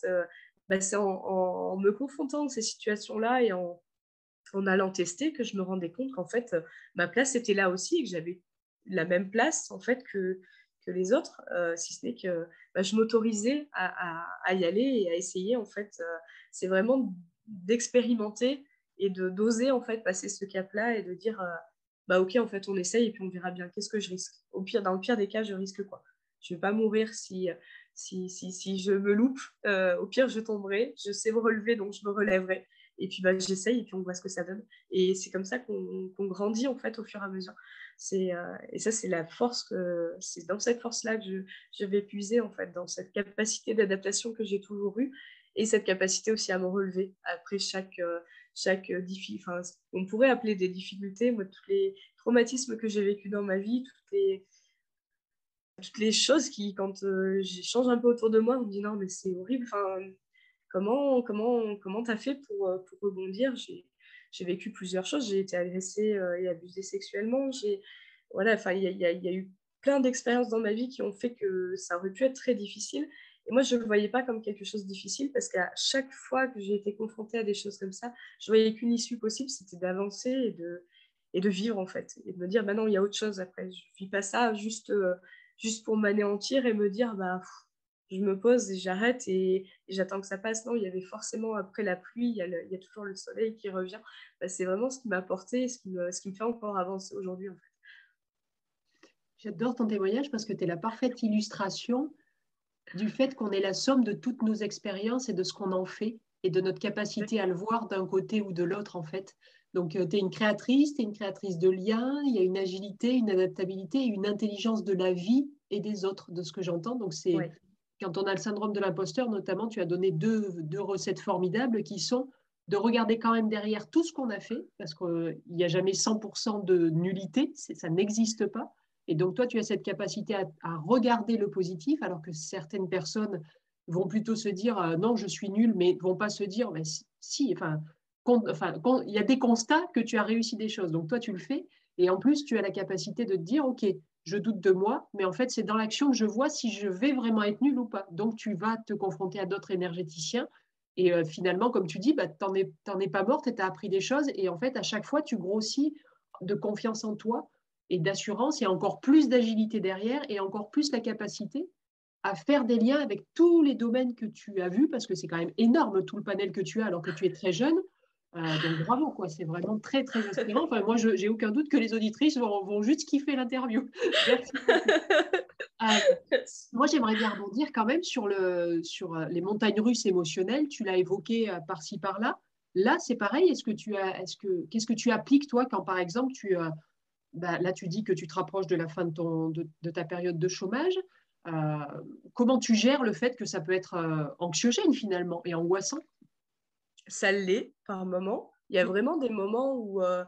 bah, c'est en, me confrontant à ces situations-là et en, en allant tester que je me rendais compte qu'en fait, euh, ma place était là aussi et que j'avais la même place en fait que, que les autres, euh, si ce n'est que bah, je m'autorisais à, y aller et à essayer. En fait, euh, c'est vraiment d'expérimenter et de d'oser en fait passer ce cap-là et de dire bah ok en fait on essaye et puis on verra bien qu'est-ce que je risque. Au pire, dans le pire des cas, je risque quoi? Je vais pas mourir si si, si, si je me loupe. au pire, je tomberai. Je sais me relever, donc je me relèverai. Et puis bah, j'essaye et puis on voit ce que ça donne. Et c'est comme ça qu'on grandit en fait au fur et à mesure. Euh, et ça, c'est la force, c'est dans cette force-là que je, je, vais puiser en fait, dans cette capacité d'adaptation que j'ai toujours eue et cette capacité aussi à me relever après chaque, euh, chaque enfin, on pourrait appeler des difficultés, moi, tous les traumatismes que j'ai vécus dans ma vie, toutes les, toutes les choses qui, quand euh, j'échange un peu autour de moi, on me dit non, mais c'est horrible. Enfin, Comment comment comment t'as fait pour, euh, pour rebondir? J'ai vécu plusieurs choses. J'ai été agressée euh, et abusée sexuellement. J'ai voilà, enfin il y, y, y a, eu plein d'expériences dans ma vie qui ont fait que ça aurait pu être très difficile. Et moi, je ne le voyais pas comme quelque chose de difficile parce qu'à chaque fois que j'ai été confrontée à des choses comme ça, je voyais qu'une issue possible, c'était d'avancer et de, et de vivre en fait. Et de me dire, bah non, il y a autre chose après. Je ne vis pas ça juste, euh, juste pour m'anéantir et me dire, bah je me pose et j'arrête et, j'attends que ça passe. Non, il y avait forcément après la pluie, il y a, toujours le soleil qui revient. Bah, c'est vraiment ce qui m'a apporté, ce qui, me, ce qui me fait encore avancer aujourd'hui. En fait. J'adore ton témoignage parce que tu es la parfaite illustration du fait qu'on est la somme de toutes nos expériences et de ce qu'on en fait et de notre capacité à le voir d'un côté ou de l'autre en fait. Donc, euh, tu es une créatrice, tu es une créatrice de liens, il y a une agilité, une adaptabilité, une intelligence de la vie et des autres, de ce que j'entends. Donc, c'est quand on a le syndrome de l'imposteur, notamment, tu as donné deux, recettes formidables qui sont de regarder quand même derrière tout ce qu'on a fait, parce qu'il n'y a jamais 100% de nullité, ça n'existe pas. Et donc, toi, tu as cette capacité à, regarder le positif, alors que certaines personnes vont plutôt se dire euh, non, je suis nul, mais vont pas se dire mais si, enfin, il y a des constats que tu as réussi des choses. Donc toi, tu le fais. Et en plus, tu as la capacité de te dire, OK, je doute de moi, mais en fait, c'est dans l'action que je vois si je vais vraiment être nul ou pas. Donc, tu vas te confronter à d'autres énergéticiens. Et euh, finalement, comme tu dis, bah, tu n'en es, pas morte et tu as appris des choses. Et en fait, à chaque fois, tu grossis de confiance en toi et d'assurance. A encore plus d'agilité derrière et encore plus la capacité à faire des liens avec tous les domaines que tu as vus, parce que c'est quand même énorme tout le panel que tu as alors que tu es très jeune. Euh, donc bravo, quoi. C'est vraiment très, très inspirant. Enfin, moi, je n'ai aucun doute que les auditrices vont, vont juste kiffer l'interview. Euh, moi, j'aimerais bien rebondir quand même sur, le, sur euh, les montagnes russes émotionnelles. Tu l'as évoqué par-ci, par-là. Là, c'est pareil. Est-ce que tu as, est-ce que, qu'est-ce que tu appliques, toi, quand par exemple, tu, bah, là, tu dis que tu te rapproches de la fin de, ton, de, de ta période de chômage. comment tu gères le fait que ça peut être anxiogène finalement et angoissant? Ça l'est par moment. Il y a vraiment des moments où, euh,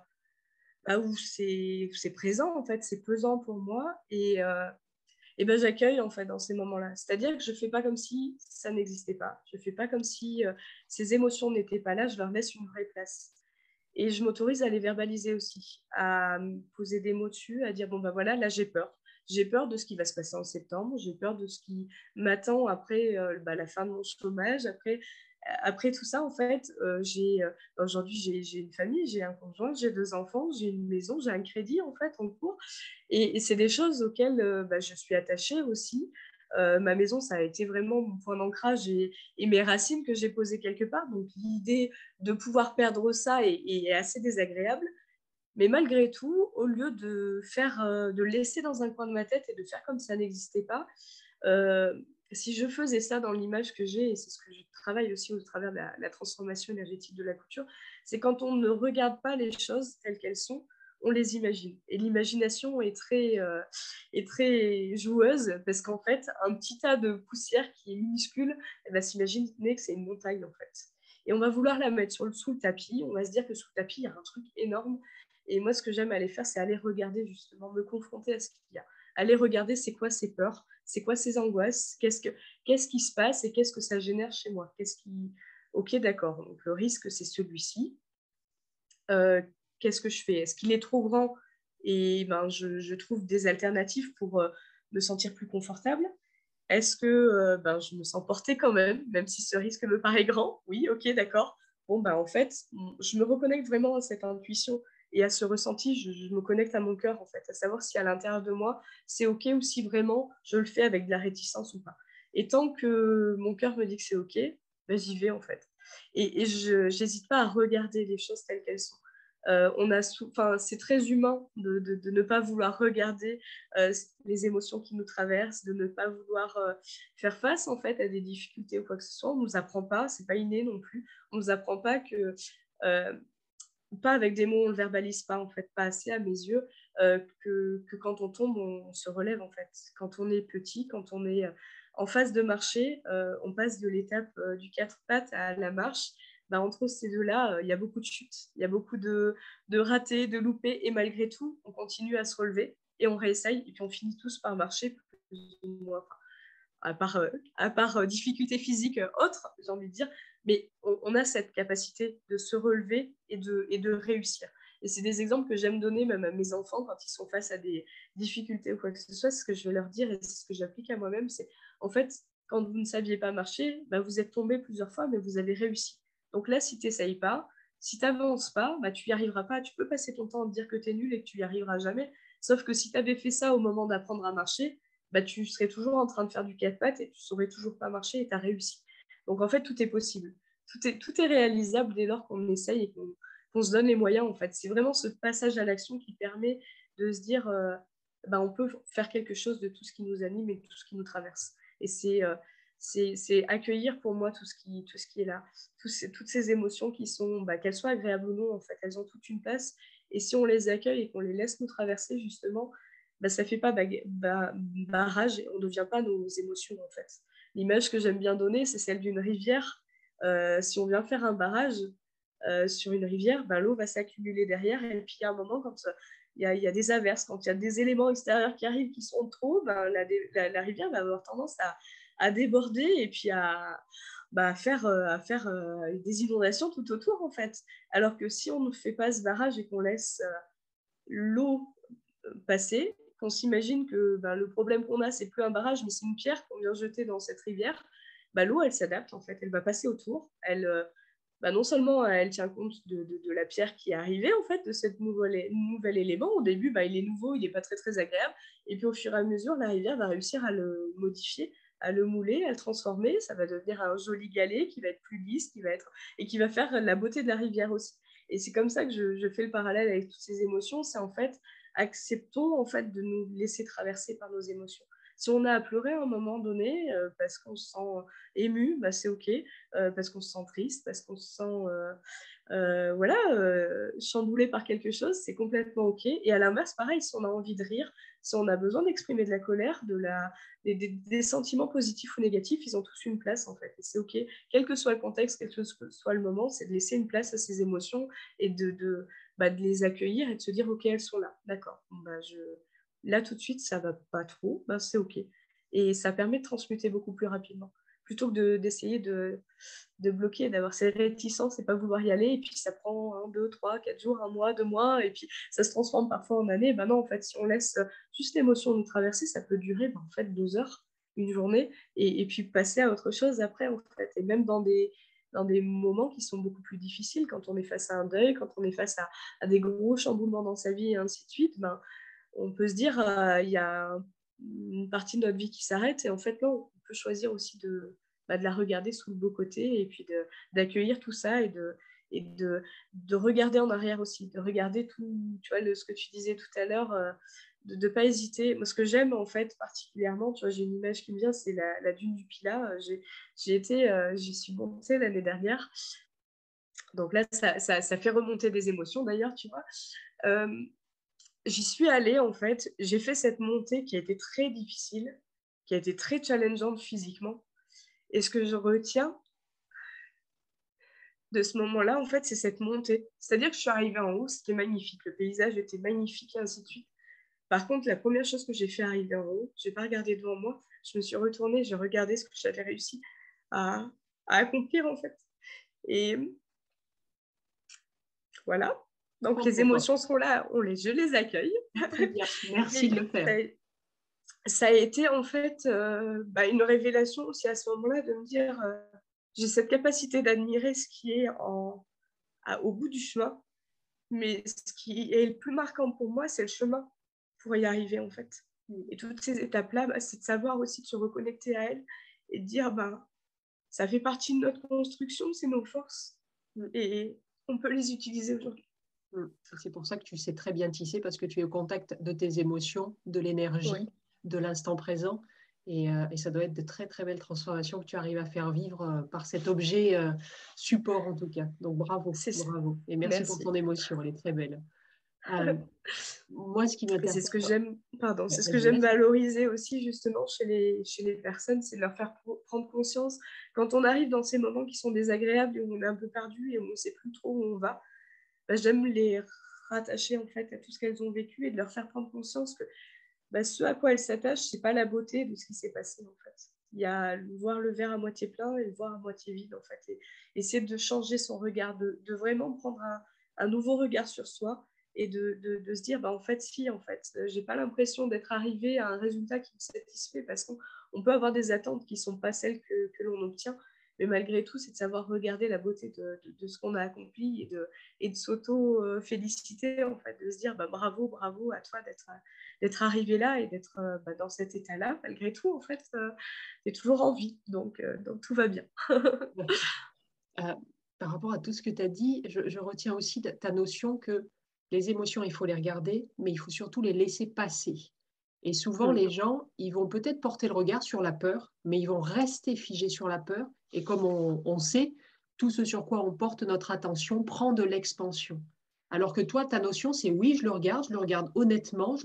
bah, où c'est présent, en fait, c'est pesant pour moi. Et, euh, et ben, j'accueille, en fait, dans ces moments-là. C'est-à-dire que je ne fais pas comme si ça n'existait pas. Je ne fais pas comme si euh, ces émotions n'étaient pas là. Je leur laisse une vraie place. Et je m'autorise à les verbaliser aussi, à poser des mots dessus, à dire, bon, ben voilà, là, j'ai peur. J'ai peur de ce qui va se passer en septembre, j'ai peur de ce qui m'attend après bah, la fin de mon chômage, après après tout ça, en fait, euh, j'ai euh, aujourd'hui j'ai une famille, j'ai un conjoint, j'ai deux enfants, j'ai une maison, j'ai un crédit en fait en cours, et, c'est des choses auxquelles euh, bah, je suis attachée aussi. ma maison, ça a été vraiment mon point d'ancrage et, mes racines que j'ai posées quelque part. Donc l'idée de pouvoir perdre ça est, est, assez désagréable. Mais malgré tout, au lieu de faire, de laisser dans un coin de ma tête et de faire comme ça n'existait pas, si je faisais ça dans l'image que j'ai, et c'est ce que je travaille aussi au travers de la, transformation énergétique de la couture, c'est quand on ne regarde pas les choses telles qu'elles sont, on les imagine. Et l'imagination est très, euh, est très joueuse parce qu'en fait, un petit tas de poussière qui est minuscule, elle va s'imaginer que c'est une montagne en fait. Et on va vouloir la mettre sur le, sous le tapis, on va se dire que sous le tapis, il y a un truc énorme. Et moi, ce que j'aime aller faire, c'est aller regarder justement, me confronter à ce qu'il y a. Aller regarder c'est quoi ces peurs, c'est quoi ces angoisses, qu'est-ce, que, qu'est-ce qui se passe et qu'est-ce que ça génère chez moi? Qu'est-ce qui... Ok, d'accord, donc le risque, c'est celui-ci. Euh, qu'est-ce que je fais? Est-ce qu'il est trop grand? Et ben, je, trouve des alternatives pour euh, me sentir plus confortable Est-ce que euh, ben, je me sens portée quand même, même si ce risque me paraît grand? Oui, ok, d'accord. Bon, ben, en fait, je me reconnecte vraiment à cette intuition et à ce ressenti, je, me connecte à mon cœur, en fait, à savoir si à l'intérieur de moi, c'est OK ou si vraiment je le fais avec de la réticence ou pas. Et tant que mon cœur me dit que c'est OK, ben, j'y vais, en fait. Et, je n'hésite pas à regarder les choses telles qu'elles sont. Euh, c'est très humain de, de, ne pas vouloir regarder euh, les émotions qui nous traversent, de ne pas vouloir euh, faire face en fait à des difficultés ou quoi que ce soit. On nous apprend pas, c'est pas inné non plus. On nous apprend pas que pas avec des mots, on ne verbalise pas, en fait, pas assez à mes yeux, euh, que, quand on tombe, on, se relève, en fait. Quand on est petit, quand on est euh, en phase de marcher, euh, on passe de l'étape du quatre pattes à la marche. Bah, entre ces deux-là, il y a beaucoup de chutes, il y a beaucoup de, de ratés, de loupés, et malgré tout, on continue à se relever et on réessaye, et puis on finit tous par marcher, à part, à part difficultés physiques autres, j'ai envie de dire, mais on, a cette capacité de se relever et de, et de réussir. Et c'est des exemples que j'aime donner même à mes enfants quand ils sont face à des difficultés ou quoi que ce soit. Ce que je vais leur dire et c'est ce que j'applique à moi-même, c'est en fait, quand vous ne saviez pas marcher, bah, vous êtes tombé plusieurs fois, mais vous avez réussi. Donc là, si tu n'essayes pas, si tu n'avances pas, bah, tu n'y arriveras pas. Tu peux passer ton temps à te dire que tu es nul et que tu n'y arriveras jamais. Sauf que si tu avais fait ça au moment d'apprendre à marcher, bah, tu serais toujours en train de faire du quatre pattes et tu ne saurais toujours pas marcher et tu as réussi. Donc en fait, tout est possible. Tout est, tout est réalisable dès lors qu'on essaye et qu'on se donne les moyens. En fait, c'est vraiment ce passage à l'action qui permet de se dire, euh, ben, on peut faire quelque chose de tout ce qui nous anime et de tout ce qui nous traverse. Et c'est euh, accueillir pour moi tout ce qui, tout ce qui est là, toutes ces émotions qui sont, bah, qu'elles soient agréables ou non, en fait, elles ont toute une place. Et si on les accueille et qu'on les laisse nous traverser, justement, bah, ça ne fait pas barrage on ne devient pas nos émotions, en fait. L'image que j'aime bien donner, c'est celle d'une rivière. Euh, si on vient faire un barrage euh, sur une rivière, ben, l'eau va s'accumuler derrière. Et puis, à un moment, quand euh, il y, a, des averses, quand il y a des éléments extérieurs qui arrivent qui sont trop, ben, la, rivière va avoir tendance à, déborder et puis à, bah, faire des inondations tout autour, en fait. Alors que si on ne fait pas ce barrage et qu'on laisse l'eau passer, qu'on s'imagine que bah, le problème qu'on a, c'est plus un barrage, mais c'est une pierre qu'on vient jeter dans cette rivière, bah, l'eau, elle s'adapte, en fait. Elle va passer autour. Elle, bah, non seulement elle tient compte de, la pierre qui est arrivée, en fait, de ce nouvel, nouvel élément. Au début, bah, il est nouveau, il n'est pas très, très agréable. Et puis, au fur et à mesure, la rivière va réussir à le modifier, à le mouler, à le transformer. Ça va devenir un joli galet qui va être plus lisse, qui va être... et qui va faire la beauté de la rivière aussi. Et c'est comme ça que je, je, fais le parallèle avec toutes ces émotions. C'est en fait, acceptons en fait de nous laisser traverser par nos émotions. Si on a à pleurer à un moment donné euh, parce qu'on se sent ému, bah, c'est OK. Euh, parce qu'on se sent triste, parce qu'on se sent euh, voilà, chamboulé par quelque chose, c'est complètement OK. Et à l'inverse, pareil, si on a envie de rire, si on a besoin d'exprimer de la colère, de la, des, sentiments positifs ou négatifs, ils ont tous une place en fait. Et c'est OK. Quel que soit le contexte, quel que soit le moment, c'est de laisser une place à ces émotions et de, de, bah, de les accueillir et de se dire OK, elles sont là. D'accord. Bah, Là, tout de suite, ça va pas trop, ben, c'est OK. Et ça permet de transmuter beaucoup plus rapidement. Plutôt que d'essayer de, de, bloquer, d'avoir ces réticences et pas vouloir y aller, et puis ça prend un, deux, trois, quatre jours, un mois, deux mois, et puis ça se transforme parfois en années. Ben non, en fait, si on laisse juste l'émotion nous traverser, ça peut durer en fait deux heures, une journée, et, et, puis passer à autre chose après, en fait. Et même dans des, dans des moments qui sont beaucoup plus difficiles, quand on est face à un deuil, quand on est face à, des gros chamboulements dans sa vie et ainsi de suite, ben, on peut se dire euh, il y a une partie de notre vie qui s'arrête. Et en fait non, on peut choisir aussi de, bah, la regarder sous le beau côté et puis d'accueillir tout ça et de regarder en arrière aussi, de regarder tout, ce que tu disais tout à l'heure, euh, de ne pas hésiter. Moi, ce que j'aime en fait particulièrement, tu vois, j'ai une image qui me vient, c'est la, dune du Pilat. Euh, j'ai été, j'y suis montée l'année dernière. Donc là, ça, fait remonter des émotions d'ailleurs, tu vois j'y suis allée en fait, j'ai fait cette montée qui a été très difficile, qui a été très challengeante physiquement. Et ce que je retiens de ce moment-là, en fait, c'est cette montée. C'est-à-dire que je suis arrivée en haut, c'était magnifique, le paysage était magnifique et ainsi de suite. Par contre, la première chose que j'ai fait arriver en haut, je n'ai pas regardé devant moi, je me suis retournée, j'ai regardé ce que j'avais réussi à, à accomplir en fait. Et voilà, donc les émotions sont là, on les, je les accueille. Très bien, merci de le faire. Ça a, été en fait euh, bah, une révélation aussi à ce moment-là de me dire euh, j'ai cette capacité d'admirer ce qui est en, au bout du chemin, mais ce qui est le plus marquant pour moi, c'est le chemin pour y arriver en fait. Et toutes ces étapes-là, bah, c'est de savoir aussi de se reconnecter à elles et de dire bah, ça fait partie de notre construction, c'est nos forces mm. et on peut les utiliser aujourd'hui. Mmh. C'est pour ça que tu sais très bien tisser parce que tu es au contact de tes émotions, de l'énergie, de l'instant présent. Euh, et, ça doit être de très très belles transformations que tu arrives à faire vivre euh, par cet objet euh, support en tout cas. Donc bravo, bravo. Et merci, pour ton émotion, elle est très belle. Moi, ce qui m'intéresse, c'est ce que j'aime, pardon, c'est ce que j'aime valoriser aussi justement chez les chez les personnes, c'est de leur faire prendre conscience quand on arrive dans ces moments qui sont désagréables et où on est un peu perdu et où on ne sait plus trop où on va bah, j'aime les rattacher en fait à tout ce qu'elles ont vécu et de leur faire prendre conscience que bah, ce à quoi elles s'attachent, c'est pas la beauté de ce qui s'est passé en fait. Il y a voir le verre à moitié plein et le voir à moitié vide en fait. Et essayer de changer son regard, de, vraiment prendre un, nouveau regard sur soi et de, de, se dire bah, en fait si en fait j'ai pas l'impression d'être arrivé à un résultat qui me satisfait parce qu'on peut avoir des attentes qui sont pas celles que, que l'on obtient mais malgré tout, c'est de savoir regarder la beauté de, ce qu'on a accompli et de, et de s'auto-féliciter, en fait, de se dire bah, bravo, bravo à toi d'être arrivé là et d'être euh, bah, dans cet état-là. Malgré tout, en fait, euh, tu es toujours en vie, donc, euh, donc tout va bien. par rapport à tout ce que tu as dit, je retiens aussi ta notion que les émotions, il faut les regarder, mais il faut surtout les laisser passer. Et souvent, mmh. les gens, ils vont peut-être porter le regard sur la peur, mais ils vont rester figés sur la peur. Et comme on, sait, tout ce sur quoi on porte notre attention prend de l'expansion. Alors que toi, ta notion, c'est oui, je le regarde, je le regarde honnêtement,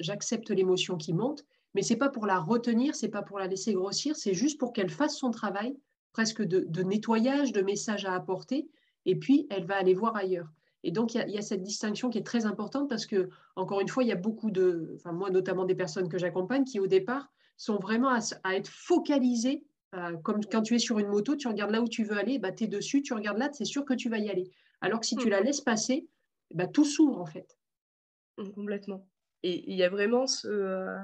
j'accepte l'émotion qui monte, mais c'est pas pour la retenir, c'est pas pour la laisser grossir, c'est juste pour qu'elle fasse son travail, presque de nettoyage, de message à apporter, et puis elle va aller voir ailleurs. Et donc, il y, a, cette distinction qui est très importante parce que, encore une fois, il y a beaucoup de, enfin, moi notamment des personnes que j'accompagne qui, au départ, sont vraiment à, être focalisées Euh, comme quand tu es sur une moto, tu regardes là où tu veux aller, bah, tu es dessus, tu regardes là, c'est sûr que tu vas y aller. Alors que si tu la mmh. laisses passer, bah, tout s'ouvre en fait. Mmh, complètement. Et il y a vraiment ce, euh,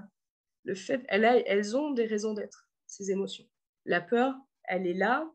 le fait, elles, elles ont des raisons d'être, ces émotions. La peur, elle est là,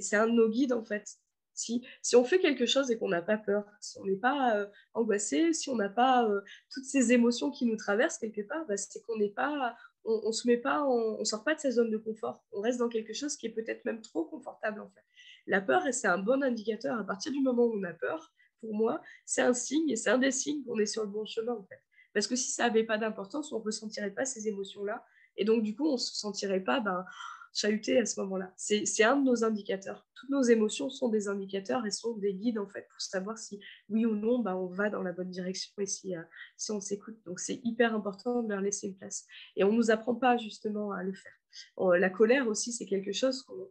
c'est un de nos guides en fait. Si, on fait quelque chose et qu'on n'a pas peur, si on n'est pas euh, angoissé, si on n'a pas toutes ces émotions qui nous traversent quelque part, bah, c'est qu'on n'est pas, on, on, se met pas, on, sort pas de sa zone de confort. On reste dans quelque chose qui est peut-être même trop confortable en fait. La peur, c'est un bon indicateur. À partir du moment où on a peur, pour moi, c'est un signe et c'est un des signes qu'on est sur le bon chemin en fait. Parce que si ça n'avait pas d'importance, on ne ressentirait pas ces émotions-là. Et donc, du coup, on ne se sentirait pas ben, chahuté à ce moment-là. C'est un de nos indicateurs. Toutes nos émotions sont des indicateurs et sont des guides, en fait, pour savoir si, oui ou non, ben, on va dans la bonne direction et si, euh, on s'écoute. Donc, c'est hyper important de leur laisser une place. Et on ne nous apprend pas, justement, à le faire. la colère aussi, c'est quelque chose qu'on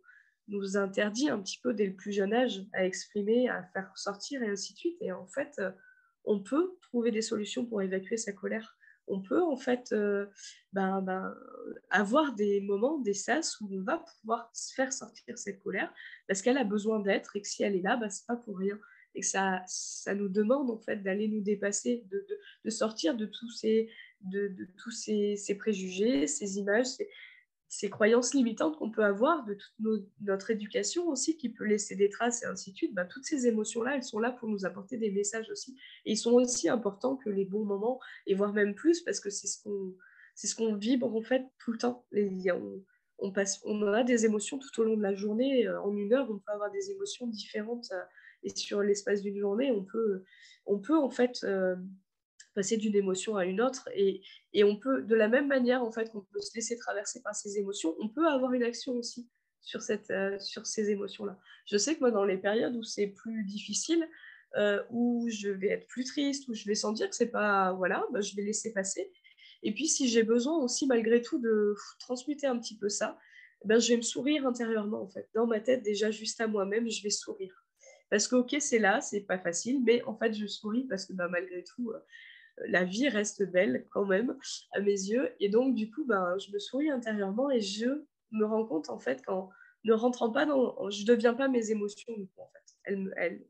nous interdit un petit peu dès le plus jeune âge à exprimer, à faire sortir et ainsi de suite. Et en fait, euh, on peut trouver des solutions pour évacuer sa colère. On peut en fait euh, ben, ben, avoir des moments, des sas où on va pouvoir faire sortir cette colère parce qu'elle a besoin d'être et que si elle est là, ben, c'est pas pour rien. Et que ça, ça nous demande en fait d'aller nous dépasser, de, sortir de tous ces, de, de tous ces, préjugés, ces images, ces croyances limitantes qu'on peut avoir, de toute notre éducation aussi, qui peut laisser des traces et ainsi de suite, bah, toutes ces émotions-là, elles sont là pour nous apporter des messages aussi. Et ils sont aussi importants que les bons moments, et voire même plus, parce que c'est ce qu'on c'est ce qu'on vibre en fait tout le temps. on, on, passe, on a des émotions tout au long de la journée. Euh, en une heure, on peut avoir des émotions différentes. Euh, et sur l'espace d'une journée, on peut, on peut en fait euh, passer d'une émotion à une autre. Et, et, on peut, de la même manière, en fait, qu'on peut se laisser traverser par ces émotions, on peut avoir une action aussi sur, cette, euh, sur ces émotions-là. Je sais que moi, dans les périodes où c'est plus difficile, euh, où je vais être plus triste, où je vais sentir que c'est pas, voilà, bah, je vais laisser passer. Et puis, si j'ai besoin aussi, malgré tout, de transmuter un petit peu ça, ben, je vais me sourire intérieurement, en fait. Dans ma tête, déjà, juste à moi-même, je vais sourire. Parce que, ok, c'est là, c'est pas facile, mais en fait, je souris parce que ben, malgré tout, euh, la vie reste belle quand même à mes yeux. Et donc, du coup, ben, je me souris intérieurement et je me rends compte, en fait, qu'en ne rentrant pas dans... Je ne deviens pas mes émotions, en fait. Elles,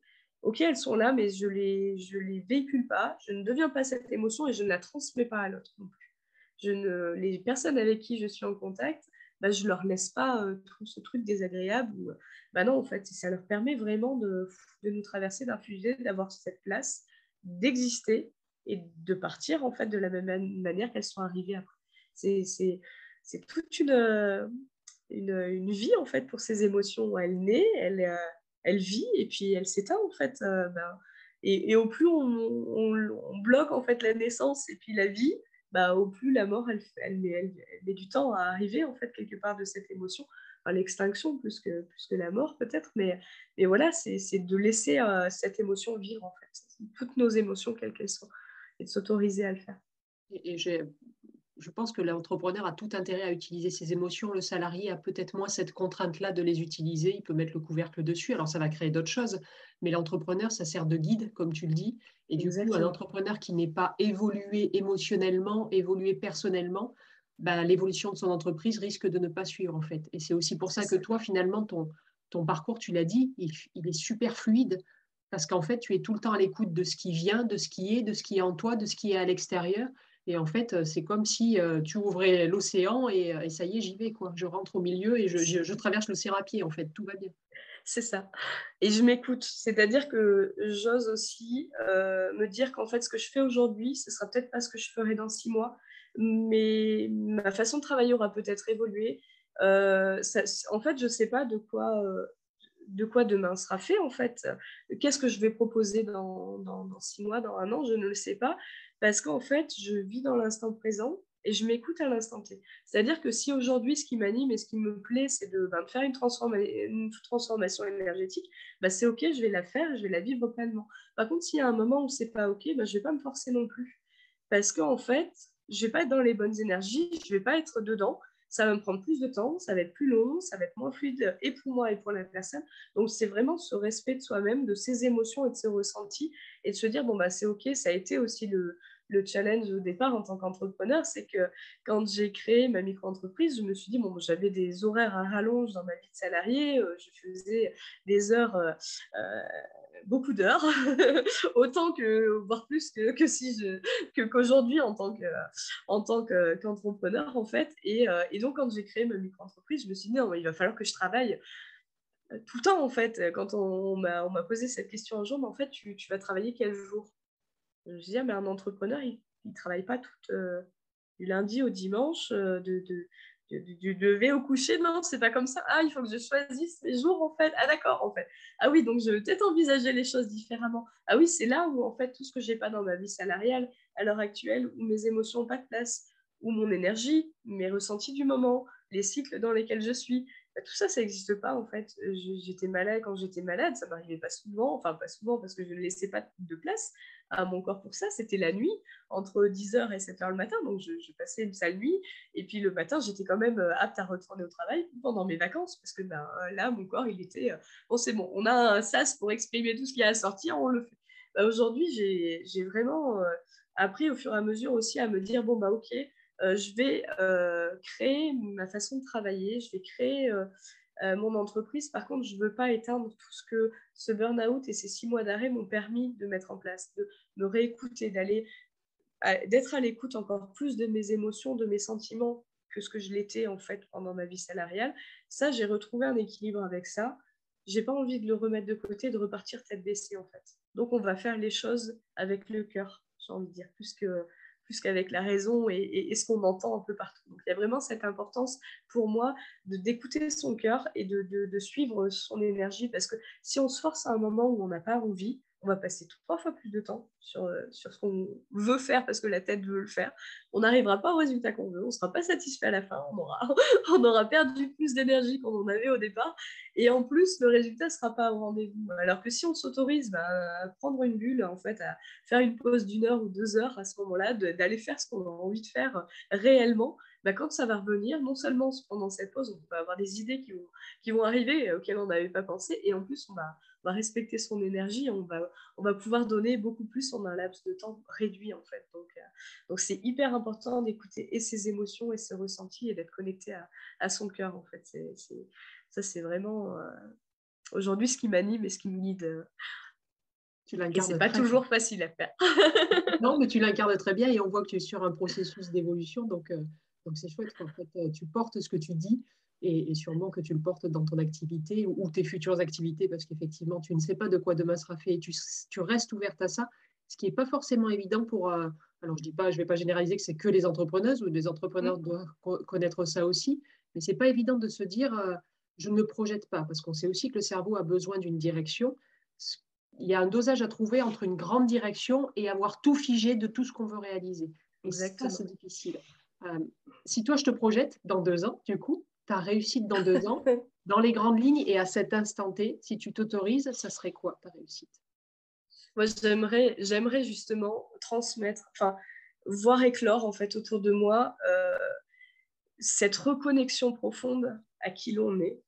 ok, elles sont là, mais je les, je les véhicule pas. Je ne deviens pas cette émotion et je ne la transmets pas à l'autre non plus. Je ne, les personnes avec qui je suis en contact, ben, je leur laisse pas euh, tout ce truc désagréable. Ou, ben non, en fait, ça leur permet vraiment de, de nous traverser, d'infuser, d'avoir cette place, d'exister et de partir en fait de la même manière qu'elles sont arrivées après. C'est, toute une, une, vie en fait pour ces émotions. Elle naît, elle, euh, elle vit et puis elle s'éteint en fait. Euh, ben, et, au plus on, bloque en fait la naissance et puis la vie, bah, au plus la mort elle, elle, met du temps à arriver en fait quelque part de cette émotion. Enfin, l'extinction plus que, plus que la mort peut-être, mais, mais voilà, c'est de laisser euh, cette émotion vivre en fait, toutes nos émotions quelles qu'elles soient et de s'autoriser à le faire. Et, je pense que l'entrepreneur a tout intérêt à utiliser ses émotions. Le salarié a peut-être moins cette contrainte-là de les utiliser. Il peut mettre le couvercle dessus. Alors, ça va créer d'autres choses. Mais l'entrepreneur, ça sert de guide, comme tu le dis. Et du coup, un entrepreneur qui n'est pas évolué émotionnellement, évolué personnellement, bah, l'évolution de son entreprise risque de ne pas suivre, en fait. Et c'est aussi pour ça que toi, finalement, ton, ton parcours, tu l'as dit, il, est super fluide parce qu'en fait, tu es tout le temps à l'écoute de ce qui vient, de ce qui est, de ce qui est en toi, de ce qui est à l'extérieur. Et en fait, euh, c'est comme si euh, tu ouvrais l'océan euh, et, ça y est, j'y vais. Je rentre au milieu et je, traverse l'océan à pied, en fait. Tout va bien. C'est ça. Et je m'écoute. C'est-à-dire que j'ose aussi me dire qu'en fait, ce que je fais aujourd'hui, ce sera peut-être pas ce que je ferai dans six mois, mais ma façon de travailler aura peut-être évolué. en fait, je ne sais pas de quoi de quoi demain sera fait en fait. Qu'est-ce que je vais proposer dans, six mois, dans un an, je ne le sais pas, parce qu'en fait, je vis dans l'instant présent et je m'écoute à l'instant T. C'est-à-dire que si aujourd'hui, ce qui m'anime et ce qui me plaît, c'est de, ben, faire une, transformation énergétique, ben, c'est OK, je vais la faire, je vais la vivre pleinement. Par contre, s'il y a un moment où c'est pas OK, ben, je vais pas me forcer non plus. Parce qu'en fait, je vais pas être dans les bonnes énergies, je vais pas être dedans ça va me prendre plus de temps, ça va être plus long, ça va être moins fluide et pour moi et pour la personne. Donc, c'est vraiment ce respect de soi-même, de ses émotions et de ses ressentis et de se dire, bon, bah, c'est OK, ça a été aussi le, le challenge au départ en tant qu'entrepreneur, c'est que quand j'ai créé ma micro-entreprise, je me suis dit, bon, j'avais des horaires à rallonge dans ma vie de salarié, euh, je faisais des heures, euh, euh, beaucoup d'heures, autant que, voire plus que, que si je, qu'aujourd'hui en tant, tant qu'entrepreneur, en fait. Et, et donc, quand j'ai créé ma micro-entreprise, je me suis dit, non, il va falloir que je travaille tout le temps, en fait. Quand on, on m'a posé cette question un jour, mais en fait, tu, tu vas travailler quel jour? Je me dis, mais un entrepreneur, il ne travaille pas tout, euh, du lundi au dimanche, euh, de, du lever au coucher. Non, c'est pas comme ça. Ah, il faut que je choisisse mes jours, en fait. Ah, d'accord, en fait. Ah oui, donc je vais peut-être envisager les choses différemment. Ah oui, c'est là où, en fait, tout ce que j'ai pas dans ma vie salariale à l'heure actuelle, où mes émotions n'ont pas de place, où mon énergie, mes ressentis du moment, les cycles dans lesquels je suis, tout ça, ça n'existe pas en fait. J'étais malade quand j'étais malade, ça m'arrivait pas souvent, enfin pas souvent parce que je ne laissais pas de place à mon corps pour ça. C'était la nuit, entre 10h et 7h le matin, donc je, passais une sale nuit. Et puis le matin, j'étais quand même euh, apte à retourner au travail pendant mes vacances parce que ben, là, mon corps, il était, euh, bon c'est bon, on a un sas pour exprimer tout ce qui a à sortir, on le fait. Bah, aujourd'hui, j'ai vraiment euh, appris au fur et à mesure aussi à me dire, bon bah ok, euh, je vais euh, créer ma façon de travailler, je vais créer euh, mon entreprise. Par contre, je ne veux pas éteindre tout ce que ce burn-out et ces six mois d'arrêt m'ont permis de mettre en place, de me réécouter, d'aller d'être à l'écoute encore plus de mes émotions, de mes sentiments que ce que je l'étais en fait pendant ma vie salariale. Ça, j'ai retrouvé un équilibre avec ça. J'ai pas envie de le remettre de côté, de repartir tête baissée en fait. Donc on va faire les choses avec le cœur, j'ai envie de dire, plus que plus qu'avec la raison et, ce qu'on entend un peu partout. Donc il y a vraiment cette importance pour moi de d'écouter son cœur et de, de, suivre son énergie parce que si on se force à un moment où on n'a pas envie, on va passer trois fois plus de temps sur, euh, sur ce qu'on veut faire parce que la tête veut le faire. On n'arrivera pas au résultat qu'on veut, on ne sera pas satisfait à la fin, on aura, perdu plus d'énergie qu'on en avait au départ. Et en plus, le résultat ne sera pas au rendez-vous. Alors que si on s'autorise bah, à prendre une bulle, en fait, à faire une pause d'une heure ou deux heures à ce moment-là, d'aller faire ce qu'on a envie de faire réellement, bah, quand ça va revenir, non seulement pendant cette pause, on va avoir des idées qui vont, qui vont arriver auxquelles on n'avait pas pensé, et en plus, on va, va respecter son énergie, on va, on va pouvoir donner beaucoup plus en un laps de temps réduit en fait. Donc, euh, donc c'est hyper important d'écouter et ses émotions et ses ressentis et d'être connecté à, à, son cœur en fait. C'est, ça c'est vraiment euh, aujourd'hui ce qui m'anime et ce qui me guide. Euh, tu l'incarnes. C'est pas toujours facile à faire. non, mais tu l'incarnes très bien et on voit que tu es sur un processus d'évolution, donc donc c'est chouette qu'en fait tu portes ce que tu dis et, sûrement que tu le portes dans ton activité ou, tes futures activités parce qu'effectivement, tu ne sais pas de quoi demain sera fait et tu, tu restes ouverte à ça, ce qui n'est pas forcément évident pour... Euh, alors, je dis pas, je ne vais pas généraliser que c'est que les entrepreneuses ou les entrepreneurs mmh. doivent connaître ça aussi, mais c'est pas évident de se dire euh, je ne me projette pas parce qu'on sait aussi que le cerveau a besoin d'une direction. Il y a un dosage à trouver entre une grande direction et avoir tout figé de tout ce qu'on veut réaliser. Et ça, c'est difficile. Euh, si toi, je te projette dans deux ans, du coup, ta réussite dans deux ans, dans les grandes lignes et à cet instant T, si tu t'autorises, ça serait quoi ta réussite? Moi, j'aimerais, j'aimerais justement transmettre, enfin, voir éclore en fait autour de moi euh, cette reconnexion profonde à qui l'on est,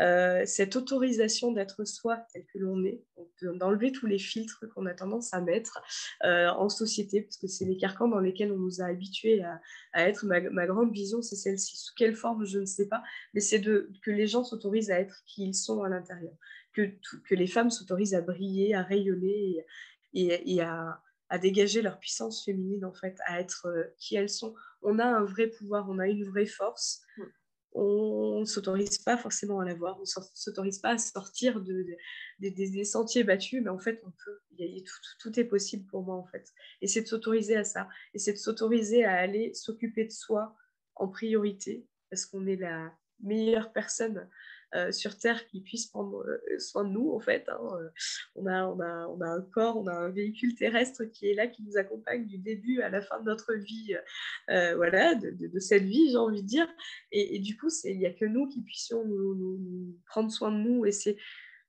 euh, cette autorisation d'être soi tel que l'on est, d'enlever tous les filtres qu'on a tendance à mettre euh, en société, parce que c'est les carcans dans lesquels on nous a habitués à, être. Ma, grande vision, c'est celle-ci. Sous quelle forme, je ne sais pas, mais c'est que les gens s'autorisent à être qui ils sont à l'intérieur, que, les femmes s'autorisent à briller, à rayonner et, à, à dégager leur puissance féminine, en fait, à être euh, qui elles sont. On a un vrai pouvoir, on a une vraie force on ne s'autorise pas forcément à l'avoir, on ne s'autorise pas à sortir de, des sentiers battus, mais en fait, on peut, tout, est possible pour moi, en fait. Et c'est de s'autoriser à ça, et c'est de s'autoriser à aller s'occuper de soi en priorité, parce qu'on est la meilleure personne euh, sur Terre qui puisse prendre euh, soin de nous, en fait. Hein, euh, on, a, on, a, on, a, un corps, on a un véhicule terrestre qui est là, qui nous accompagne du début à la fin de notre vie, voilà, de, cette vie, j'ai envie de dire. Et, du coup, il n'y a que nous qui puissions nous, prendre soin de nous et c'est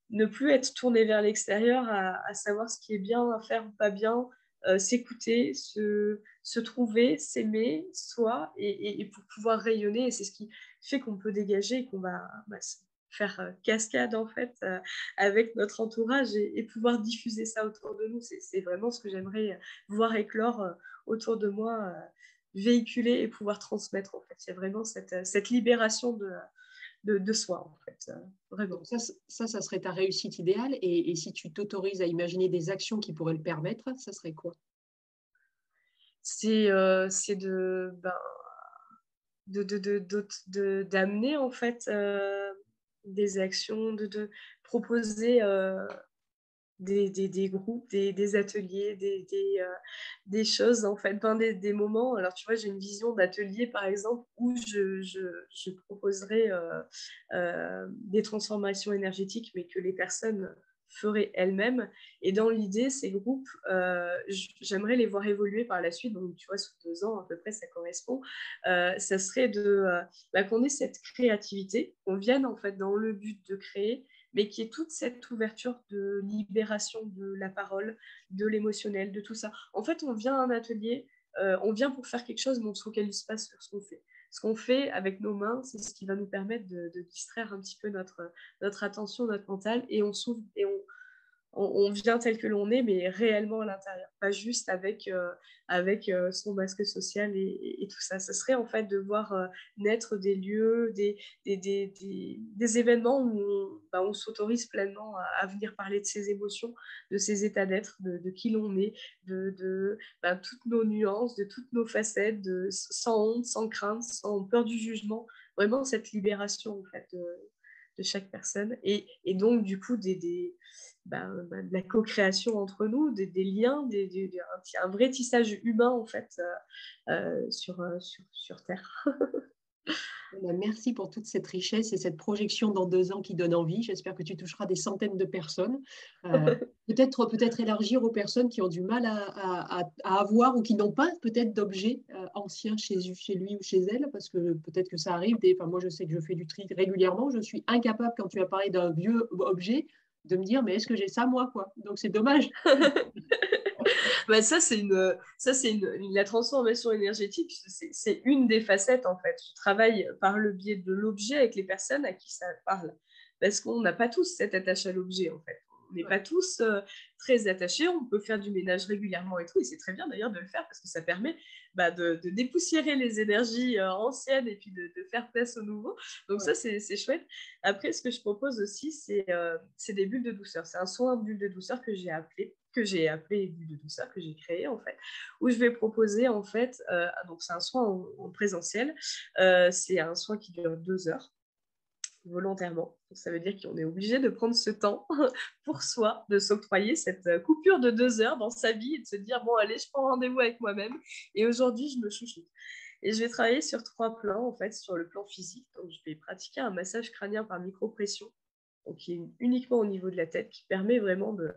ne plus être tourné vers l'extérieur à, savoir ce qui est bien à faire ou pas bien, s'écouter, se, se, trouver, s'aimer, soi, et, pour pouvoir rayonner. Et c'est ce qui fait qu'on peut dégager et qu'on va bah, faire cascade en fait avec notre entourage et, pouvoir diffuser ça autour de nous. C'est vraiment ce que j'aimerais voir éclore autour de moi, véhiculer et pouvoir transmettre en fait. C'est vraiment cette, cette libération de, de, soi, en fait. vraiment. Ça, ça, ça, serait ta réussite idéale. Et, si tu t'autorises à imaginer des actions qui pourraient le permettre, ça serait quoi? C'est euh, de, ben, de, de, d'amener, en fait, euh, des actions, de, proposer euh, des, groupes, des, ateliers, des, euh, des, choses, en fait, des, moments. Alors, tu vois, j'ai une vision d'atelier, par exemple, où je, je, je proposerais euh, euh, des transformations énergétiques, mais que les personnes feraient elles-mêmes. Et dans l'idée, ces groupes, j'aimerais les voir évoluer par la suite. Donc, tu vois, sous deux ans, à peu près, ça correspond. ça serait de bah, qu'on ait cette créativité, qu'on vienne, en fait, dans le but de créer mais qui est toute cette ouverture de libération de la parole, de l'émotionnel, de tout ça. En fait, on vient à un atelier, euh, on vient pour faire quelque chose, mais on se focalise pas sur ce qu'on fait. Ce qu'on fait avec nos mains, c'est ce qui va nous permettre de, distraire un petit peu notre, attention, notre mental, et on s'ouvre et on, on, vient tel que l'on est, mais réellement à l'intérieur, pas juste avec, euh, avec euh, son masque social et, tout ça. Ce serait en fait de voir euh, naître des lieux, des, des, des, des, événements où on, bah, s'autorise pleinement à, venir parler de ses émotions, de ses états d'être, de, qui l'on est, de, bah, toutes nos nuances, de toutes nos facettes, sans honte, sans crainte, sans peur du jugement. Vraiment cette libération en fait de, chaque personne. Et, et, donc, du coup, des, des bah, bah, de la co-création entre nous, des, liens, des, un, vrai tissage humain en fait euh, euh, sur, euh, sur, sur, Terre. Eh ben, merci pour toute cette richesse et cette projection dans deux ans qui donne envie. J'espère que tu toucheras des centaines de personnes. peut-être peut-être élargir aux personnes qui ont du mal à, à, avoir ou qui n'ont pas peut-être d'objets anciens chez, chez lui ou chez elle, parce que peut-être que ça arrive. Des, enfin, moi, je sais que je fais du tri régulièrement. Je suis incapable, quand tu as parlé d'un vieux objet, de me dire mais est-ce que j'ai ça moi quoi? Donc c'est dommage bah, ça c'est une ça c'est une, la transformation énergétique c'est une des facettes en fait je travaille par le biais de l'objet avec les personnes à qui ça parle parce qu'on n'a pas tous cette attache à l'objet en fait on n'est pas tous euh, très attachés, on peut faire du ménage régulièrement et tout, et c'est très bien d'ailleurs de le faire parce que ça permet bah, de, dépoussiérer les énergies euh, anciennes et puis de, faire place au nouveau. Donc ça, c'est chouette. Après, ce que je propose aussi, euh, c'est des bulles de douceur. C'est un soin de bulles de douceur que j'ai appelé que j'ai appelé bulles de douceur, que j'ai créé en fait, où je vais proposer en fait, euh, donc c'est un soin en, présentiel, c'est un soin qui dure deux heures, volontairement. ça veut dire qu'on est obligé de prendre ce temps pour soi, de s'octroyer cette euh, coupure de deux heures dans sa vie et de se dire, bon, allez, je prends rendez-vous avec moi-même et aujourd'hui, je me chouchoute. Et je vais travailler sur trois plans, en fait, sur le plan physique. Donc, je vais pratiquer un massage crânien par micropression qui est uniquement au niveau de la tête, qui permet vraiment de,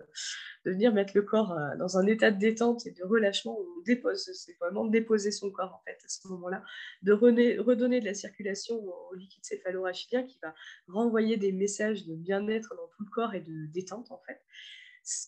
venir mettre le corps euh, dans un état de détente et de relâchement. On dépose, c'est vraiment déposer son corps en fait à ce moment-là, de redonner de la circulation au liquide céphalorachidien qui va renvoyer des messages de bien-être dans tout le corps et de détente en fait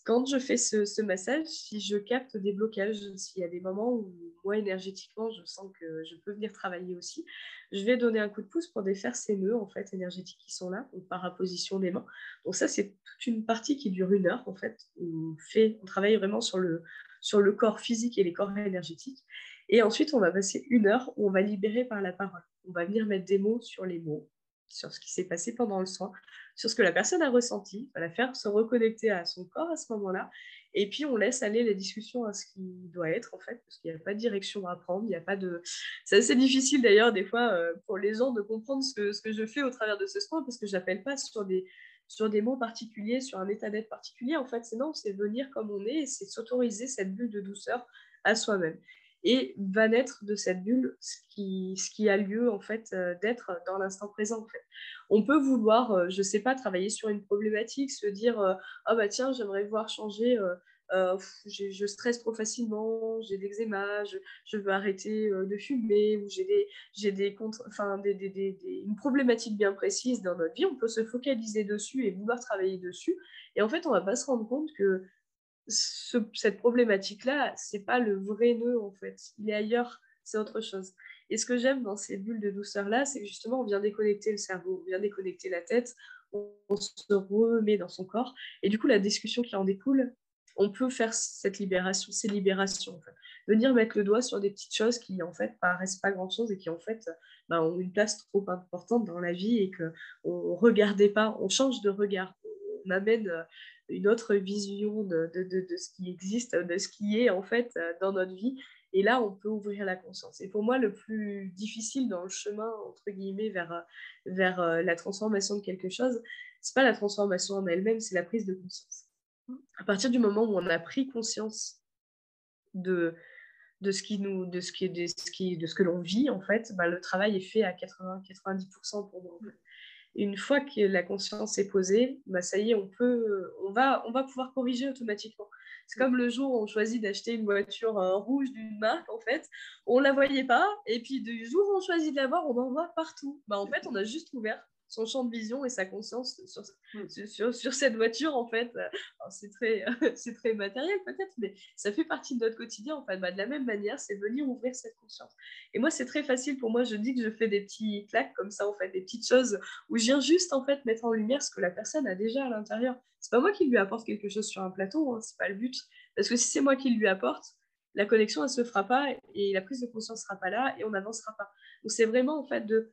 quand je fais ce, massage, si je capte des blocages, s'il y a des moments où moi énergétiquement je sens que je peux venir travailler aussi, je vais donner un coup de pouce pour défaire ces nœuds en fait énergétiques qui sont là, par apposition des mains. Donc ça c'est toute une partie qui dure une heure en fait. On fait, on travaille vraiment sur le sur le corps physique et les corps énergétiques. Et ensuite on va passer une heure où on va libérer par la parole. On va venir mettre des mots sur les mots, sur ce qui s'est passé pendant le soin, sur ce que la personne a ressenti, la faire se reconnecter à son corps à ce moment-là. Et puis, on laisse aller la discussion à ce qui doit être, en fait, parce qu'il n'y a pas de direction à prendre, il n'y a pas de... C'est assez difficile, d'ailleurs, des fois, euh, pour les gens de comprendre ce que, ce que je fais au travers de ce soin, parce que je n'appelle pas sur des, sur des mots particuliers, sur un état d'être particulier. En fait, c'est non, c'est venir comme on est, c'est s'autoriser cette bulle de douceur à soi-même et va naître de cette bulle ce qui, ce qui a lieu en fait euh, d'être dans l'instant présent. On peut vouloir, euh, je ne sais pas, travailler sur une problématique, se dire euh, ah bah tiens j'aimerais voir changer, je stresse trop facilement, j'ai de l'eczéma, je, veux arrêter de fumer ou j'ai des, j'ai des, enfin, des, des, des, une problématique bien précise dans notre vie. On peut se focaliser dessus et vouloir travailler dessus. Et en fait on va pas se rendre compte que cette problématique-là, c'est pas le vrai nœud en fait. Il est ailleurs, c'est autre chose. Et ce que j'aime dans ces bulles de douceur-là, c'est que justement, on vient déconnecter le cerveau, on vient déconnecter la tête, on, se remet dans son corps. Et du coup, la discussion qui en découle, on peut faire cette libération, ces libérations. Venir mettre le doigt sur des petites choses qui, en fait, paraissent pas grand-chose et qui, en fait, ben, ont une place trop importante dans la vie et qu'on ne regardait pas, on change de regard, on amène euh, une autre vision de, de, de, ce qui existe, de ce qui est, en fait, euh, dans notre vie. Et là, on peut ouvrir la conscience. Et pour moi, le plus difficile dans le chemin, entre guillemets, vers, euh, vers la transformation de quelque chose, c'est pas la transformation en elle-même, c'est la prise de conscience. À partir du moment où on a pris conscience de, de ce qui nous de ce qui de ce qui de ce que l'on vit en fait bah, le travail est fait à 80 90% pour moi une fois que la conscience est posée bah, ça y est on peut on va on va pouvoir corriger automatiquement. C'est comme le jour où on choisit d'acheter une voiture rouge d'une marque en fait on la voyait pas et puis du jour où on choisit de l'avoir on en voit partout. Bah en fait on a juste ouvert son champ de vision et sa conscience sur, mm. sur, sur cette voiture, en fait. C'est très, c'est très matériel peut-être, mais ça fait partie de notre quotidien, en fait. Bah, de la même manière, c'est venir ouvrir cette conscience. Et moi, c'est très facile pour moi. Je dis que je fais des petits claques comme ça, en fait, des petites choses où je viens juste, en fait, mettre en lumière ce que la personne a déjà à l'intérieur. C'est pas moi qui lui apporte quelque chose sur un plateau, hein, c'est pas le but. Parce que si c'est moi qui lui apporte, la connexion, elle se fera pas et la prise de conscience sera pas là et on n'avancera pas. Donc, c'est vraiment, en fait, de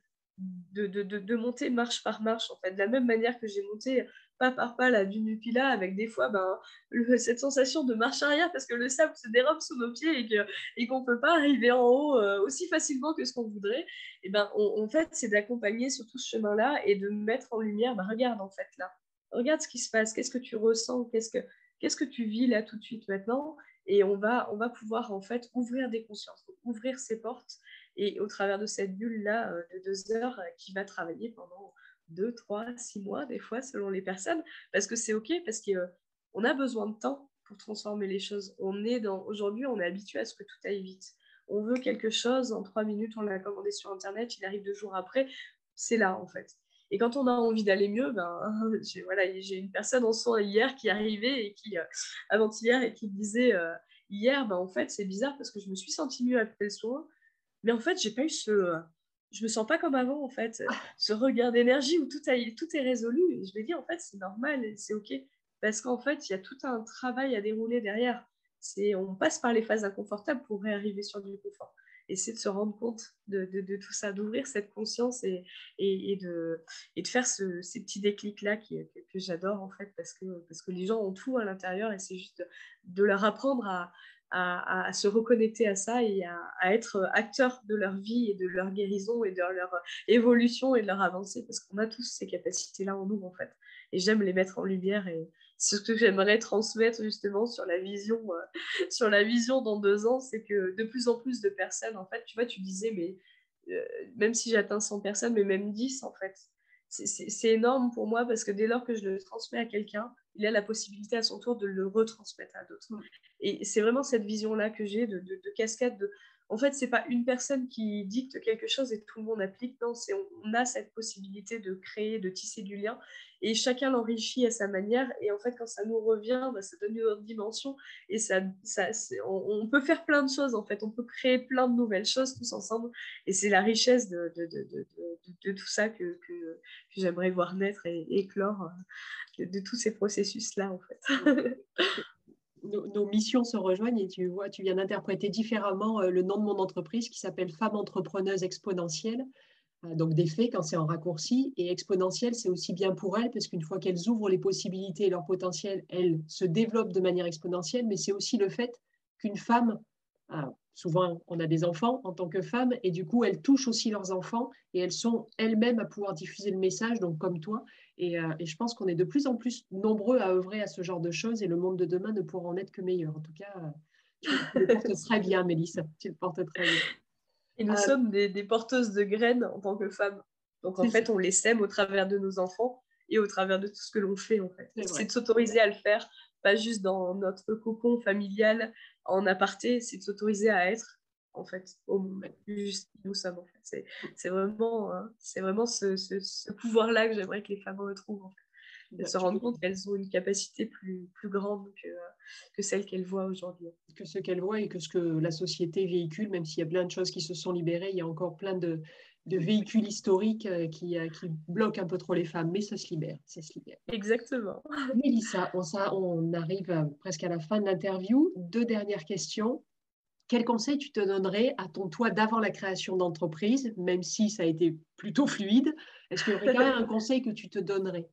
de, de, de, monter marche par marche, en fait. De la même manière que j'ai monté pas par pas la du Nupila, avec des fois ben, cette sensation de marche arrière parce que le sable se dérobe sous nos pieds et qu'on ne peut pas arriver en haut euh, aussi facilement que ce qu'on voudrait. Et ben, en fait, c'est d'accompagner sur tout ce chemin-là et de mettre en lumière, ben, regarde en fait là, regarde ce qui se passe, qu'est-ce que tu ressens, qu'est-ce que, que tu vis là tout de suite maintenant? Et on va, on va pouvoir en fait ouvrir des consciences, ouvrir ces portes et au travers de cette bulle-là euh, de deux heures euh, qui va travailler pendant deux, trois, six mois, des fois, selon les personnes, parce que c'est OK, parce qu'on a besoin de temps pour transformer les choses. On est dans aujourd'hui, on est habitué à ce que tout aille vite. On veut quelque chose, en trois minutes, on l'a commandé sur Internet, il arrive deux jours après, c'est là en fait. Et quand on a envie d'aller mieux, ben, j'ai une personne en soin hier qui arrivait et qui, euh, avant-hier, et qui disait hier, ben, en fait, c'est bizarre parce que je me suis sentie mieux après le soin, mais en fait, j'ai pas eu ce. Je me sens pas comme avant, en fait. Ce regard d'énergie où tout, a, tout est résolu. Et je vais dire, en fait, c'est normal, c'est OK. Parce qu'en fait, il y a tout un travail à dérouler derrière. C'est, on passe par les phases inconfortables pour réarriver sur du confort. Et c'est de se rendre compte de, tout ça, d'ouvrir cette conscience et, de, et de faire ce, ces petits déclics-là que, que j'adore, en fait, parce que, parce que les gens ont tout à l'intérieur et c'est juste de leur apprendre à, à, se reconnecter à ça et à, être acteur de leur vie et de leur guérison et de leur évolution et de leur avancée parce qu'on a tous ces capacités-là en nous en fait. Et j'aime les mettre en lumière et ce que j'aimerais transmettre justement sur la vision, euh, sur la vision dans deux ans, c'est que de plus en plus de personnes, en fait, tu vois, tu disais, mais euh, même si j'atteins 100 personnes, mais même 10 en fait, c'est énorme pour moi parce que dès lors que je le transmets à quelqu'un, il a la possibilité à son tour de le retransmettre à d'autres. Et c'est vraiment cette vision-là que j'ai de, de, cascade. De... En fait, c'est pas une personne qui dicte quelque chose et tout le monde applique. Non, c'est on a cette possibilité de créer, de tisser du lien et chacun l'enrichit à sa manière. Et en fait, quand ça nous revient, bah, ça donne une autre dimension et ça, ça on, peut faire plein de choses. En fait, on peut créer plein de nouvelles choses tous ensemble. Et c'est la richesse de, tout ça que, que, j'aimerais voir naître et éclore de, tous ces processus-là, en fait. Nos, missions se rejoignent et tu vois, tu viens d'interpréter différemment euh, le nom de mon entreprise qui s'appelle Femme entrepreneuse exponentielle. Euh, donc des faits quand c'est en raccourci. Et exponentielle, c'est aussi bien pour elles parce qu'une fois qu'elles ouvrent les possibilités et leur potentiel, elles se développent de manière exponentielle, mais c'est aussi le fait qu'une femme, euh, souvent on a des enfants en tant que femme et du coup elles touchent aussi leurs enfants et elles sont elles-mêmes à pouvoir diffuser le message, donc comme toi, euh, et, je pense qu'on est de plus en plus nombreux à œuvrer à ce genre de choses et le monde de demain ne pourra en être que meilleur. En tout cas, euh, tu le portes très bien, Mélissa. Tu le portes très bien. Et nous euh, sommes des, porteuses de graines en tant que femmes. Donc en fait, on les sème au travers de nos enfants et au travers de tout ce que l'on fait. En fait. C'est de s'autoriser à le faire, pas juste dans notre cocon familial en aparté, c'est de s'autoriser à être en fait, au sommes. En fait. C'est vraiment, hein, c'est vraiment ce, ce, pouvoir-là que j'aimerais que les femmes retrouvent. En fait. elles se rendent compte qu'elles ont une capacité plus, plus grande que, que celle qu'elles voient aujourd'hui. Que ce qu'elles voient et que ce que la société véhicule, même s'il y a plein de choses qui se sont libérées, il y a encore plein de, de véhicules historiques euh, qui, euh, qui, bloquent un peu trop les femmes, mais ça se libère, ça se libère. Exactement. Mélissa, on, ça, on arrive euh, presque à la fin de l'interview. Deux dernières questions. Quel conseil tu te donnerais à ton toi d'avant la création d'entreprise, même si ça a été plutôt fluide? Est-ce qu'il y aurait un conseil que tu te donnerais?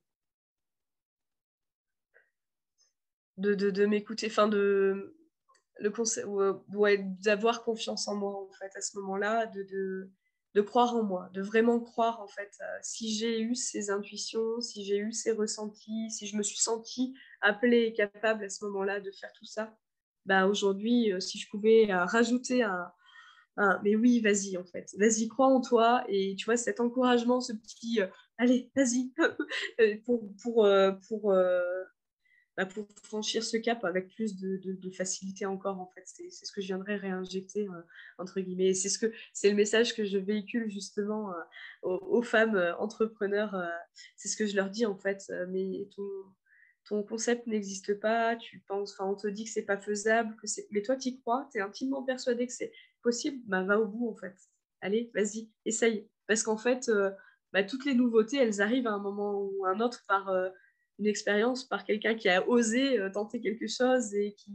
De, m'écouter, enfin de le conseil, ouais, d'avoir confiance en moi en fait à ce moment-là, de, croire en moi, de vraiment croire en fait. Euh, si j'ai eu ces intuitions, si j'ai eu ces ressentis, si je me suis sentie appelée et capable à ce moment-là de faire tout ça, bah aujourd'hui, euh, si je pouvais euh, rajouter un, mais oui, vas-y en fait, vas-y, crois en toi et tu vois cet encouragement, ce petit allez, vas-y pour pour pour bah, pour franchir ce cap avec plus de, facilité encore en fait. C'est ce que je viendrais réinjecter euh, entre guillemets. C'est ce que c'est le message que je véhicule justement euh, aux, femmes euh, entrepreneurs c'est ce que je leur dis en fait. Mais ton, ton concept n'existe pas tu penses enfin on te dit que c'est pas faisable que c'est mais toi tu y crois tu es intimement persuadé que c'est possible bah va au bout en fait. Allez vas-y essaye. Parce qu'en fait bah, toutes les nouveautés elles arrivent à un moment ou un autre par une expérience par quelqu'un qui a osé euh, tenter quelque chose et qui,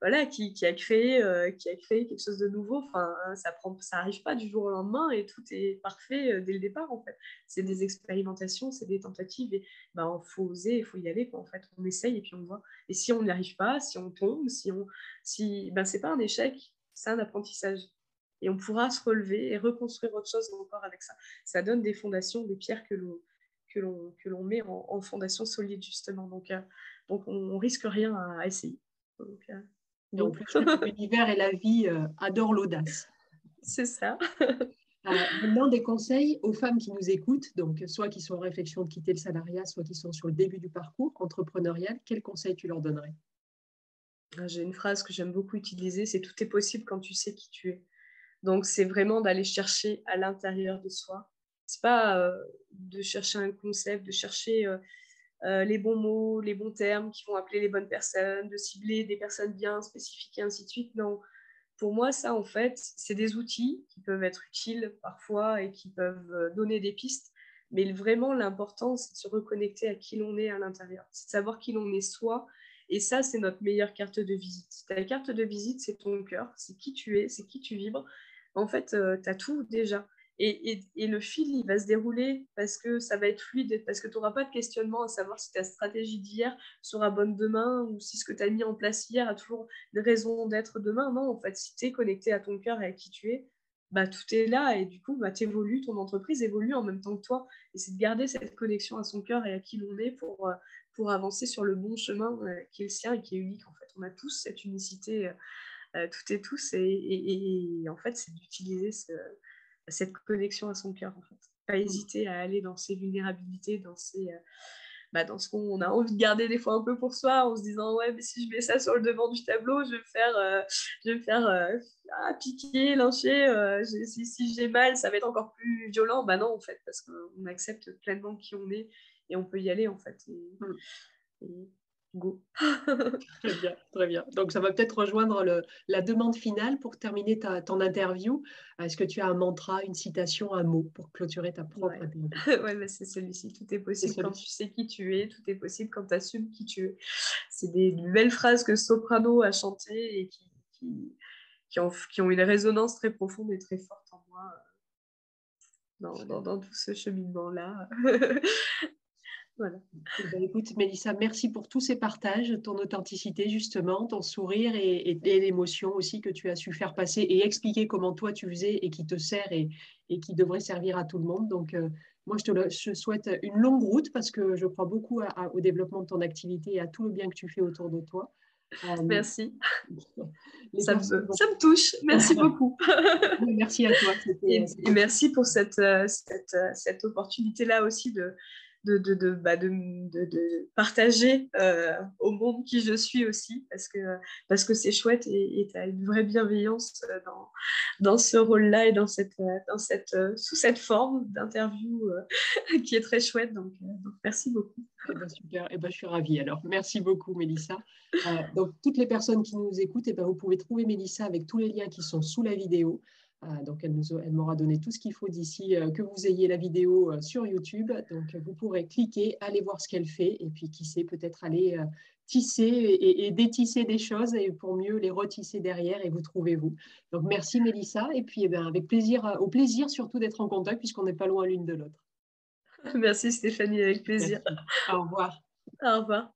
voilà, qui, qui, a créé, euh, qui a créé quelque chose de nouveau. Enfin, hein, ça prend, ça arrive pas du jour au lendemain et tout est parfait euh, dès le départ en fait. C'est des expérimentations, c'est des tentatives et ben faut oser, il faut y aller En fait, on essaye et puis on voit. Et si on n'y arrive pas, si on tombe, si on, si ben pas un échec, c'est un apprentissage. Et on pourra se relever et reconstruire autre chose encore avec ça. Ça donne des fondations, des pierres que l'on que l'on, que l'on met en, fondation solide, justement. Donc, euh, donc on, ne risque rien à, essayer. Donc. l'univers et la vie euh, adorent l'audace. C'est ça. maintenant, des conseils aux femmes qui nous écoutent, donc soit qui sont en réflexion de quitter le salariat, soit qui sont sur le début du parcours entrepreneurial. Quels conseils tu leur donnerais? Ah, J'ai une phrase que j'aime beaucoup utiliser, c'est tout est possible quand tu sais qui tu es. Donc, c'est vraiment d'aller chercher à l'intérieur de soi c'est pas euh, de chercher un concept, de chercher euh, euh, les bons mots, les bons termes qui vont appeler les bonnes personnes, de cibler des personnes bien spécifiques et ainsi de suite. Non, pour moi, ça, en fait, c'est des outils qui peuvent être utiles parfois et qui peuvent donner des pistes. Mais vraiment, l'important, c'est de se reconnecter à qui l'on est à l'intérieur. C'est de savoir qui l'on est soi. Et ça, c'est notre meilleure carte de visite. Ta carte de visite, c'est ton cœur, c'est qui tu es, c'est qui tu vibres. En fait, tu as tout déjà. Et, le fil, il va se dérouler parce que ça va être fluide, parce que tu n'auras pas de questionnement à savoir si ta stratégie d'hier sera bonne demain ou si ce que tu as mis en place hier a toujours une raison d'être demain. Non, en fait, si tu es connecté à ton cœur et à qui tu es, bah, tout est là et du coup, bah, tu évolues, ton entreprise évolue en même temps que toi. Et c'est de garder cette connexion à son cœur et à qui l'on est pour, euh, pour avancer sur le bon chemin euh, qui est le sien et qui est unique. En fait, on a tous cette unicité, euh, tout et tous. Et en fait, c'est d'utiliser ce cette connexion à son cœur, en fait. Pas mmh. hésiter à aller dans ses vulnérabilités, dans, ses, euh, bah, dans ce qu'on a envie de garder des fois un peu pour soi, en se disant ouais, mais si je mets ça sur le devant du tableau, je vais me faire, euh, je vais faire euh, ah, piquer, lyncher. si, si j'ai mal, ça va être encore plus violent. Bah non, en fait, parce qu'on accepte pleinement qui on est et on peut y aller, en fait. Mmh. Go. très bien, très bien. Donc, ça va peut-être rejoindre le, la demande finale pour terminer ta, ton interview. Est-ce que tu as un mantra, une citation, un mot pour clôturer ta propre interview? Oui, c'est celui-ci. Tout est possible quand tu sais qui tu es. Tout est possible quand tu assumes qui tu es. C'est des, belles phrases que Soprano a chantées et qui, qui, qui, ont, qui, ont, une résonance très profonde et très forte en moi. Euh, dans, dans, dans tout ce cheminement-là. Voilà. Eh ben, écoute, Mélissa, merci pour tous ces partages, ton authenticité, justement, ton sourire et, l'émotion aussi que tu as su faire passer et expliquer comment toi tu faisais et qui te sert et, qui devrait servir à tout le monde. Donc, euh, moi, je te souhaite une longue route parce que je crois beaucoup au développement de ton activité et à tout le bien que tu fais autour de toi. Euh, merci. Ça me, ça me, touche. Merci beaucoup. merci à toi. Et, merci pour cette, euh, cette, cette opportunité-là aussi de, de, de, de, bah, de, de partager euh, au monde qui je suis aussi, parce que parce que c'est chouette et tu as une vraie bienveillance euh, dans, dans ce rôle-là et dans cette, dans cette, sous cette forme d'interview qui est très chouette. Donc, merci beaucoup. Eh ben, super, eh ben, je suis ravie. Alors, merci beaucoup, Mélissa. donc, toutes les personnes qui nous écoutent, eh ben, vous pouvez trouver Mélissa avec tous les liens qui sont sous la vidéo. Euh, donc, elle, m'aura donné tout ce qu'il faut d'ici euh, que vous ayez la vidéo euh, sur YouTube. Donc, vous pourrez cliquer, aller voir ce qu'elle fait et puis, qui sait, peut-être aller tisser et, détisser des choses et pour mieux les retisser derrière et vous trouvez vous. Donc, merci Mélissa et puis eh bien, avec plaisir, au plaisir surtout d'être en contact puisqu'on n'est pas loin l'une de l'autre. Merci Stéphanie, avec plaisir. Au revoir. Au revoir.